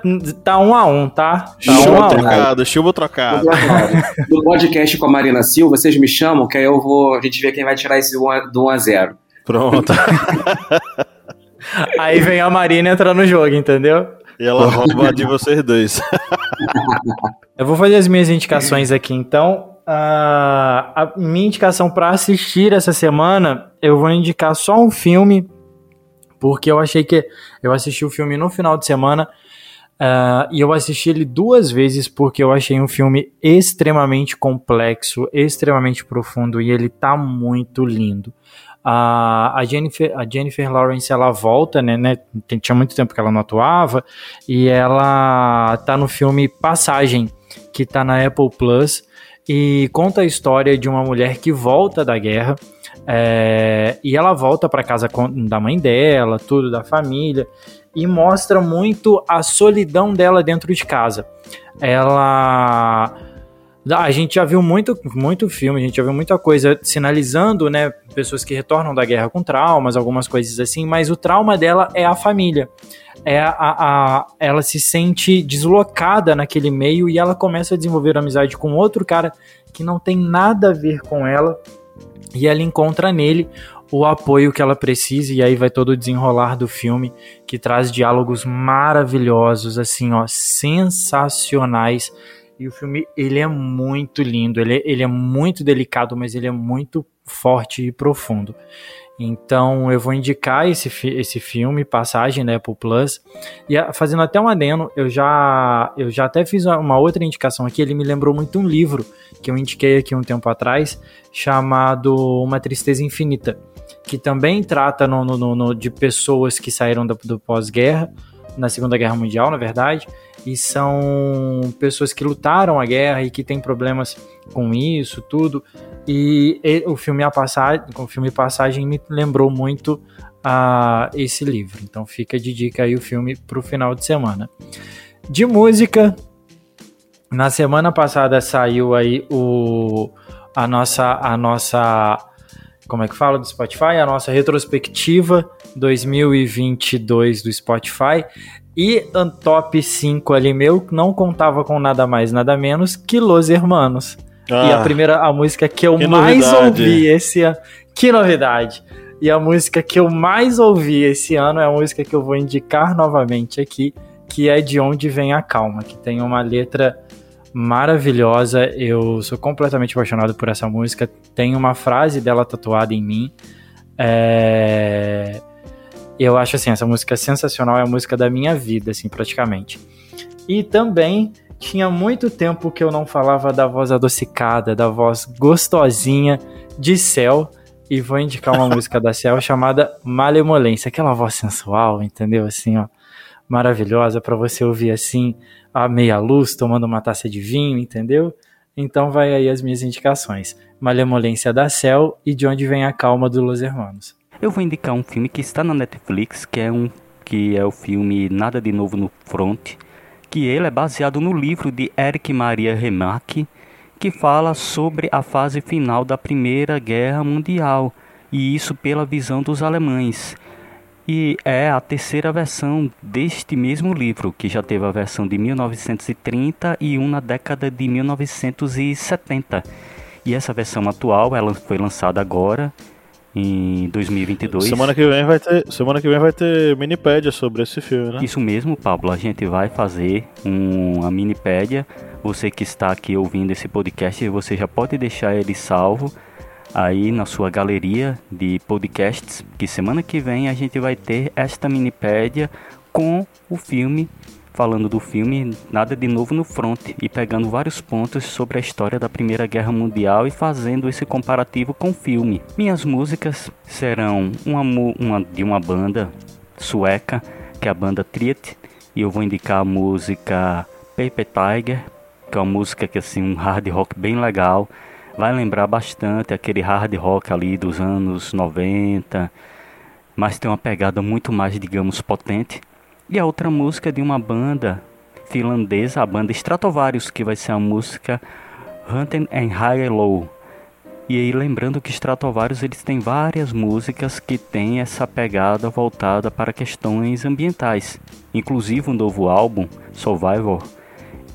tá um a um, tá? Tá chuva um um. trocado, chuva trocado. No podcast com a Marina Silva, vocês me chamam, que aí eu vou. A gente vê quem vai tirar esse do 1 a 0 Pronto. aí vem a Marina entrar no jogo, entendeu? E ela rouba de vocês dois. eu vou fazer as minhas indicações aqui, então. Uh, a minha indicação para assistir essa semana, eu vou indicar só um filme, porque eu achei que eu assisti o filme no final de semana Uh, e eu assisti ele duas vezes porque eu achei um filme extremamente complexo, extremamente profundo e ele tá muito lindo. Uh, a, Jennifer, a Jennifer Lawrence ela volta, né, né? Tinha muito tempo que ela não atuava e ela tá no filme Passagem, que tá na Apple Plus e conta a história de uma mulher que volta da guerra. É, e ela volta para casa da mãe dela, tudo da família e mostra muito a solidão dela dentro de casa. Ela a gente já viu muito, muito filme, a gente já viu muita coisa sinalizando, né, pessoas que retornam da guerra com traumas, algumas coisas assim, mas o trauma dela é a família. É a, a, ela se sente deslocada naquele meio e ela começa a desenvolver amizade com outro cara que não tem nada a ver com ela e ela encontra nele o apoio que ela precisa e aí vai todo o desenrolar do filme que traz diálogos maravilhosos assim ó sensacionais e o filme ele é muito lindo ele, ele é muito delicado mas ele é muito forte e profundo então eu vou indicar esse, esse filme, Passagem da Apple Plus. E fazendo até um adeno, eu já, eu já até fiz uma outra indicação aqui. Ele me lembrou muito um livro que eu indiquei aqui um tempo atrás, chamado Uma Tristeza Infinita que também trata no, no, no, de pessoas que saíram do, do pós-guerra, na Segunda Guerra Mundial, na verdade, e são pessoas que lutaram a guerra e que têm problemas com isso, tudo. E, e o filme A Passagem, o filme Passagem me lembrou muito a esse livro. Então fica de dica aí o filme para o final de semana. De música, na semana passada saiu aí o a nossa a nossa como é que fala do Spotify, a nossa retrospectiva 2022 do Spotify. E um top 5 ali meu não contava com nada mais, nada menos que Los Hermanos. Ah, e a primeira, a música que eu que mais novidade. ouvi esse ano. Que novidade! E a música que eu mais ouvi esse ano é a música que eu vou indicar novamente aqui, que é De Onde Vem a Calma, que tem uma letra maravilhosa. Eu sou completamente apaixonado por essa música. Tem uma frase dela tatuada em mim. É... Eu acho assim, essa música é sensacional, é a música da minha vida, assim, praticamente. E também tinha muito tempo que eu não falava da voz adocicada, da voz gostosinha de Cell. E vou indicar uma música da Cell chamada Malemolência, aquela voz sensual, entendeu? Assim, ó, maravilhosa para você ouvir assim, a meia luz, tomando uma taça de vinho, entendeu? Então vai aí as minhas indicações. Malemolência da Cell e De Onde Vem a Calma do Los Hermanos. Eu vou indicar um filme que está na Netflix, que é um que é o filme Nada de Novo no Front, que ele é baseado no livro de Eric Maria Remarque, que fala sobre a fase final da Primeira Guerra Mundial, e isso pela visão dos alemães. E é a terceira versão deste mesmo livro, que já teve a versão de 1930 e um na década de 1970. E essa versão atual, ela foi lançada agora em 2022. Semana que vem vai ter, semana que vem vai ter minipédia sobre esse filme, né? Isso mesmo, Pablo. A gente vai fazer um, uma minipédia. Você que está aqui ouvindo esse podcast, você já pode deixar ele salvo aí na sua galeria de podcasts. Que semana que vem a gente vai ter esta minipédia com o filme, falando do filme Nada de Novo no Front e pegando vários pontos sobre a história da Primeira Guerra Mundial e fazendo esse comparativo com o filme. Minhas músicas serão uma, uma de uma banda sueca, que é a banda Triet, e eu vou indicar a música Paper Tiger, que é uma música que assim um hard rock bem legal, vai lembrar bastante aquele hard rock ali dos anos 90, mas tem uma pegada muito mais, digamos, potente. E a outra música é de uma banda finlandesa, a banda Stratovarius, que vai ser a música Hunting and High and Low. E aí lembrando que Stratovarius eles têm várias músicas que têm essa pegada voltada para questões ambientais. Inclusive o novo álbum, Survivor,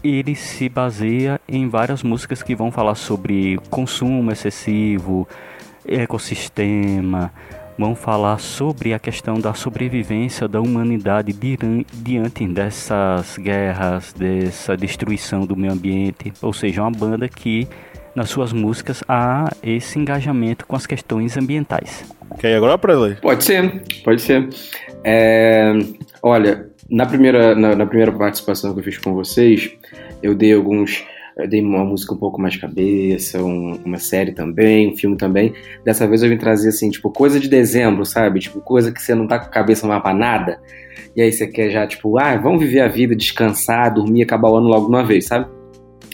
ele se baseia em várias músicas que vão falar sobre consumo excessivo, ecossistema, vão falar sobre a questão da sobrevivência da humanidade diante dessas guerras, dessa destruição do meio ambiente. Ou seja, uma banda que nas suas músicas há esse engajamento com as questões ambientais. Quer ir agora, Presley? Pode ser, pode ser. É, olha, na primeira, na, na primeira participação que eu fiz com vocês, eu dei alguns. Eu dei uma música um pouco mais cabeça, um- uma série também, um filme também. Dessa vez eu vim trazer assim, tipo, coisa de dezembro, sabe? Tipo, coisa que você não tá com a cabeça mais pra nada. E aí você quer já, tipo, ah, vamos viver a vida, descansar, dormir acabar o ano logo de uma vez, sabe?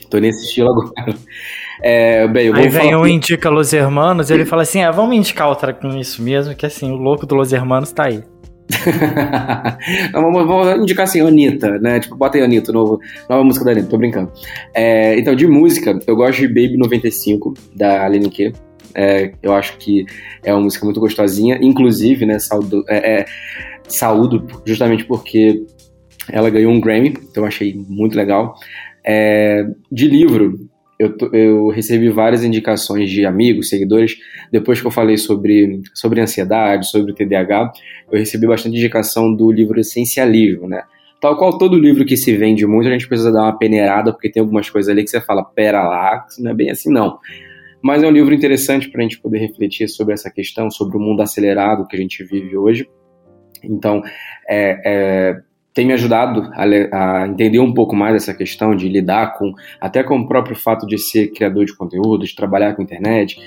Tô nesse estilo agora. É, bem, eu vou Aí vem falar- um indica Los Hermanos, ele fala assim: ah, vamos indicar outra com isso mesmo, que assim, o louco do Los Hermanos tá aí. Não, vamos, vamos indicar assim, Anitta, né? Tipo, bota aí Anitta, novo, nova música da Anitta, tô brincando. É, então, de música, eu gosto de Baby 95, da Aline Q. É, eu acho que é uma música muito gostosinha, inclusive, né, saúdo, é, é, saúdo justamente porque ela ganhou um Grammy, então eu achei muito legal. É, de livro, eu, eu recebi várias indicações de amigos, seguidores, depois que eu falei sobre, sobre ansiedade, sobre TDAH, eu recebi bastante indicação do livro Essencialismo, né? Tal qual todo livro que se vende muito, a gente precisa dar uma peneirada, porque tem algumas coisas ali que você fala, pera lá, não é bem assim não. Mas é um livro interessante para a gente poder refletir sobre essa questão, sobre o mundo acelerado que a gente vive hoje. Então, é, é, tem me ajudado a, a entender um pouco mais essa questão de lidar com, até com o próprio fato de ser criador de conteúdo, de trabalhar com internet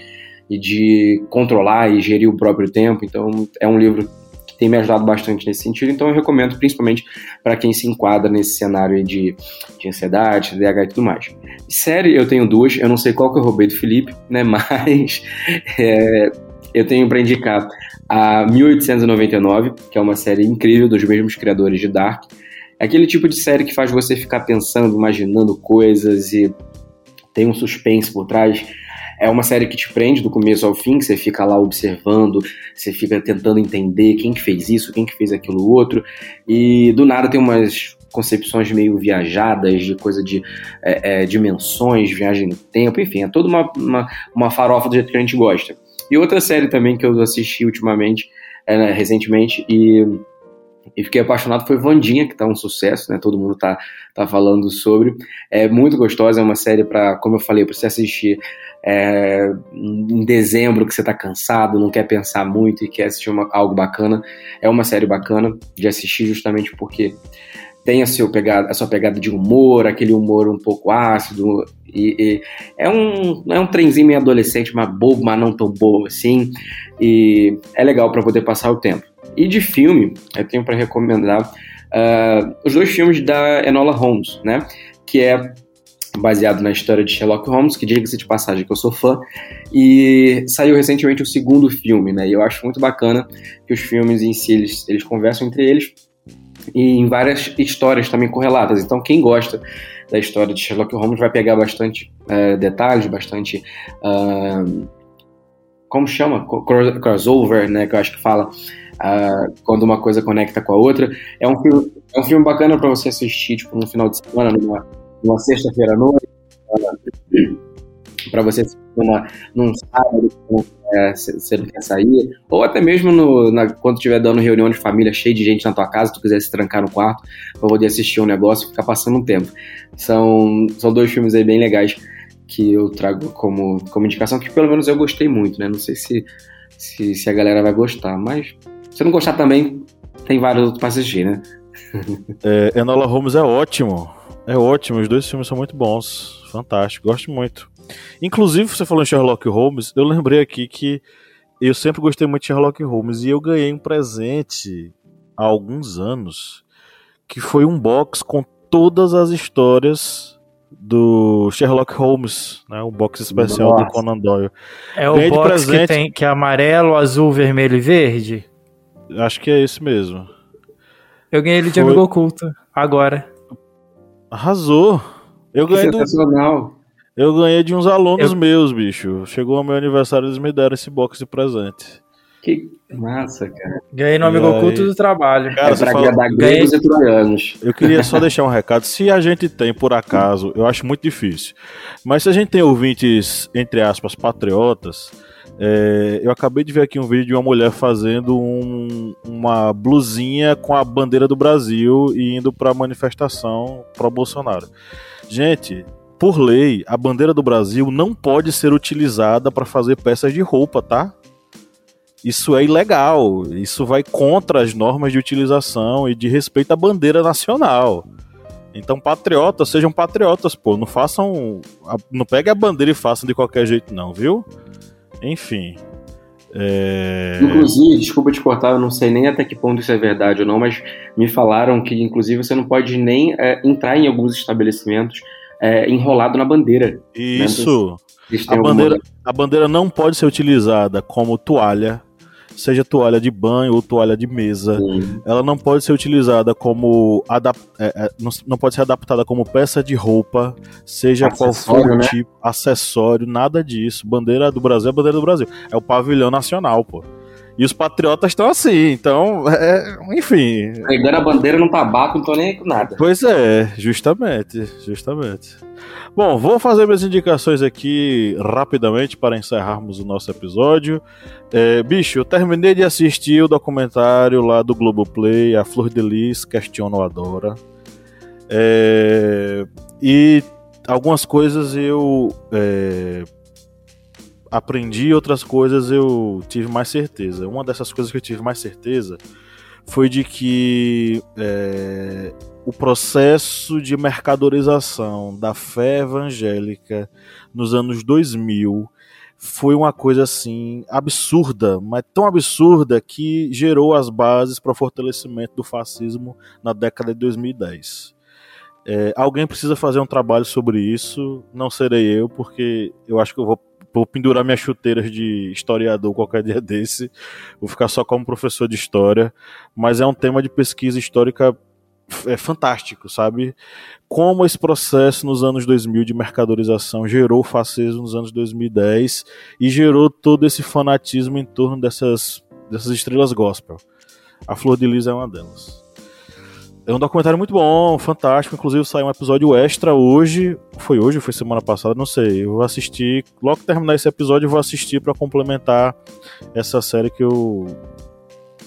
e de controlar e gerir o próprio tempo. Então, é um livro que tem me ajudado bastante nesse sentido. Então, eu recomendo principalmente para quem se enquadra nesse cenário de, de ansiedade, TDAH e tudo mais. Série, eu tenho duas. Eu não sei qual que eu roubei do Felipe, né? Mas é, eu tenho para indicar a 1899, que é uma série incrível dos mesmos criadores de Dark. É aquele tipo de série que faz você ficar pensando, imaginando coisas e tem um suspense por trás. é uma série que te prende do começo ao fim, que você fica lá observando, você fica tentando entender quem que fez isso, quem que fez aquilo outro, e do nada tem umas concepções meio viajadas, de coisa de é, é, dimensões, viagem no tempo, enfim, é toda uma, uma, uma, farofa do jeito que a gente gosta. E outra série também que eu assisti ultimamente, é, né, recentemente, e, e fiquei apaixonado foi Vandinha, que tá um sucesso, né? Todo mundo tá, tá falando sobre. É muito gostosa, é uma série para, como eu falei, para você assistir é, em dezembro que você tá cansado, não quer pensar muito e quer assistir uma, algo bacana. É uma série bacana de assistir justamente porque tem a, seu pegada, a sua pegada de humor, aquele humor um pouco ácido, e, e é um é um trenzinho meio adolescente, mas bobo, mas não tão bobo assim, e é legal para poder passar o tempo. E de filme, eu tenho para recomendar uh, os dois filmes da Enola Holmes, né, que é baseado na história de Sherlock Holmes, que diga-se de passagem que eu sou fã, e saiu recentemente o segundo filme, né, e eu acho muito bacana que os filmes em si, eles, eles conversam entre eles, e em várias histórias também correlatas. Então, quem gosta da história de Sherlock Holmes vai pegar bastante é, detalhes, bastante. Uh, como chama? Crossover, né? Que eu acho que fala uh, quando uma coisa conecta com a outra. É um filme, é um filme bacana para você assistir tipo, no final de semana, numa, numa sexta-feira à noite. Uh, para você numa, num sábado, é, você não quer sair, ou até mesmo no, na, quando estiver dando reunião de família cheia de gente na tua casa, tu quiser se trancar no quarto para poder assistir um negócio e ficar passando um tempo. São, são dois filmes aí bem legais que eu trago como, como indicação, que pelo menos eu gostei muito, né? Não sei se, se, se a galera vai gostar, mas se não gostar também, tem vários outros pra assistir, né? é, Enola Holmes é ótimo. É ótimo, os dois filmes são muito bons. Fantástico, gosto muito. Inclusive, você falou em Sherlock Holmes, eu lembrei aqui que eu sempre gostei muito de Sherlock Holmes e eu ganhei um presente há alguns anos que foi um box com todas as histórias do Sherlock Holmes, né? Um box especial Nossa. do Conan Doyle. É o box presente... que tem que é amarelo, azul, vermelho e verde? Acho que é esse mesmo. Eu ganhei ele de amigo oculto agora. Arrasou. Eu ganhei Sensacional. Do... Eu ganhei de uns alunos eu... meus, bicho. Chegou o meu aniversário, eles me deram esse box de presente. Que massa, cara. Ganhei no amigo aí... oculto do trabalho. Cara, é pra fala... agradar gregos e troianos. Eu queria só deixar um recado. Se a gente tem, por acaso, eu acho muito difícil. Mas se a gente tem ouvintes, entre aspas, patriotas, é, eu acabei de ver aqui um vídeo de uma mulher fazendo um, uma blusinha com a bandeira do Brasil e indo pra manifestação pro Bolsonaro. Gente, por lei, a bandeira do Brasil não pode ser utilizada para fazer peças de roupa, tá? Isso é ilegal. Isso vai contra as normas de utilização e de respeito à bandeira nacional. Então, patriotas, sejam patriotas, pô. Não façam. Não peguem a bandeira e façam de qualquer jeito, não, viu? Enfim. É... Inclusive, desculpa te cortar, eu não sei nem até que ponto isso é verdade ou não, mas me falaram que, inclusive, você não pode nem é, entrar em alguns estabelecimentos é, enrolado na bandeira. Né? Isso. Né? A bandeira, a bandeira não pode ser utilizada como toalha, seja toalha de banho ou toalha de mesa. Sim. Ela não pode ser utilizada como adap é, é, não, não, pode ser adaptada como peça de roupa, seja qual for o né? tipo, acessório, nada disso. Bandeira do Brasil é bandeira do Brasil. É o pavilhão nacional, pô. E os patriotas estão assim, então, é, enfim. Pegando a bandeira no tabaco, não tô nem com nada. Pois é, justamente, justamente. Bom, vou fazer minhas indicações aqui rapidamente para encerrarmos o nosso episódio. É, bicho, eu terminei de assistir o documentário lá do Globoplay, A Flor de Lis Questiona ou Adora. É, e algumas coisas eu é, aprendi outras coisas eu tive mais certeza. Uma dessas coisas que eu tive mais certeza foi de que é, o processo de mercadorização da fé evangélica nos anos 2000 foi uma coisa assim absurda, mas tão absurda que gerou as bases para o fortalecimento do fascismo na década de 2010. É, alguém precisa fazer um trabalho sobre isso, não serei eu, porque eu acho que eu vou vou pendurar minhas chuteiras de historiador qualquer dia desse. Vou ficar só como professor de história. Mas é um tema de pesquisa histórica é fantástico, sabe? Como esse processo nos anos 2000 de mercadorização gerou fascismo nos anos 2010 e gerou todo esse fanatismo em torno dessas, dessas estrelas gospel. A Flor de Lis é uma delas. É um documentário muito bom, fantástico. Inclusive saiu um episódio extra hoje. Foi hoje foi semana passada? Não sei. Eu vou assistir. Logo que terminar esse episódio, eu vou assistir para complementar essa série que eu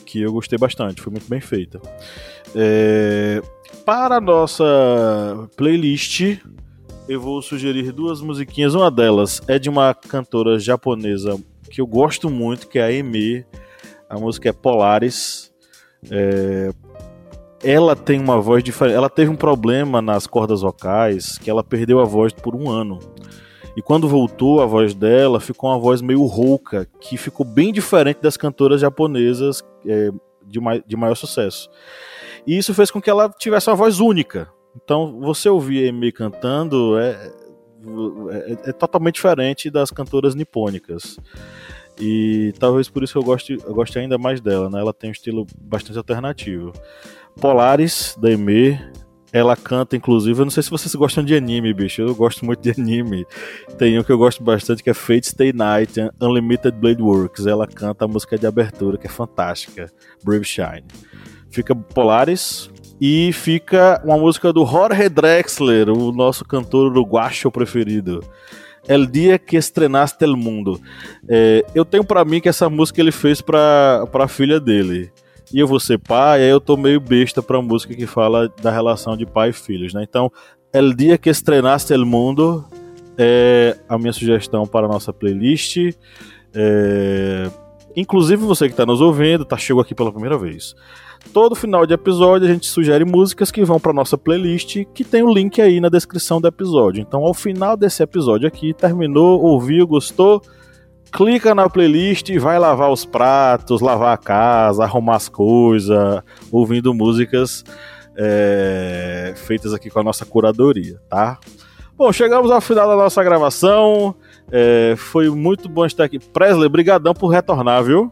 que eu gostei bastante. Foi muito bem feita. É... Para a nossa playlist, eu vou sugerir duas musiquinhas. Uma delas é de uma cantora japonesa que eu gosto muito, que é a Emi. A música é Polaris. É, ela tem uma voz diferente. Ela teve um problema nas cordas vocais que ela perdeu a voz por um ano. E quando voltou a voz dela, ficou uma voz meio rouca, que ficou bem diferente das cantoras japonesas é, de, mai de maior sucesso. E isso fez com que ela tivesse uma voz única. Então, você ouvir a Amy cantando é, é, é, totalmente diferente das cantoras nipônicas. E talvez por isso eu goste, eu goste ainda mais dela, né? Ela tem um estilo bastante alternativo. Polaris, da Eme. Ela canta, inclusive, eu não sei se vocês gostam de anime, bicho. Eu gosto muito de anime. Tem um que eu gosto bastante que é Fate Stay Night Unlimited Blade Works. Ela canta a música de abertura, que é fantástica. Brave Shine. Fica Polaris, e fica uma música do Jorge Drexler, o nosso cantor uruguacho preferido. El dia que estrenaste el mundo. É, eu tenho para mim que essa música ele fez para a filha dele e eu vou ser pai, aí eu tô meio besta pra música que fala da relação de pai e filhos, né? Então, El Dia que Estrenaste El Mundo é a minha sugestão para a nossa playlist. É... Inclusive você que está nos ouvindo, tá chegou aqui pela primeira vez. Todo final de episódio a gente sugere músicas que vão para nossa playlist, que tem o link aí na descrição do episódio. Então, ao final desse episódio aqui, terminou, ouviu, gostou, clica na playlist e vai lavar os pratos, lavar a casa, arrumar as coisas, ouvindo músicas é, feitas aqui com a nossa curadoria, tá? Bom, chegamos ao final da nossa gravação. É, foi muito bom estar aqui. Presley, brigadão por retornar, viu?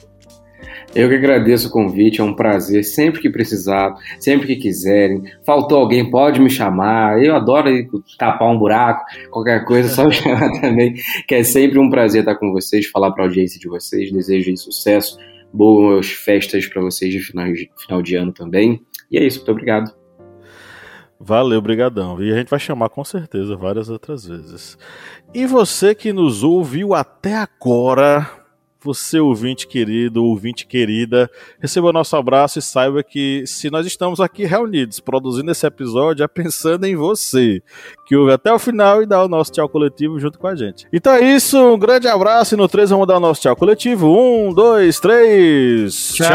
Eu que agradeço o convite, é um prazer sempre que precisar, sempre que quiserem. Faltou alguém, pode me chamar. Eu adoro tapar um buraco, qualquer coisa, só me chamar também, que é sempre um prazer estar com vocês, falar para a audiência de vocês. Desejo sucesso, boas festas para vocês de final, de final de ano também. E é isso, muito obrigado. Valeu, brigadão. E a gente vai chamar com certeza várias outras vezes. E você que nos ouviu até agora, você, ouvinte querido, ouvinte querida, receba o nosso abraço e saiba que se nós estamos aqui reunidos produzindo esse episódio é pensando em você, que ouve até o final e dá o nosso tchau coletivo junto com a gente. Então é isso, um grande abraço e no 3 vamos dar o nosso tchau coletivo. Um, dois, três. tchau.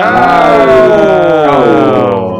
tchau.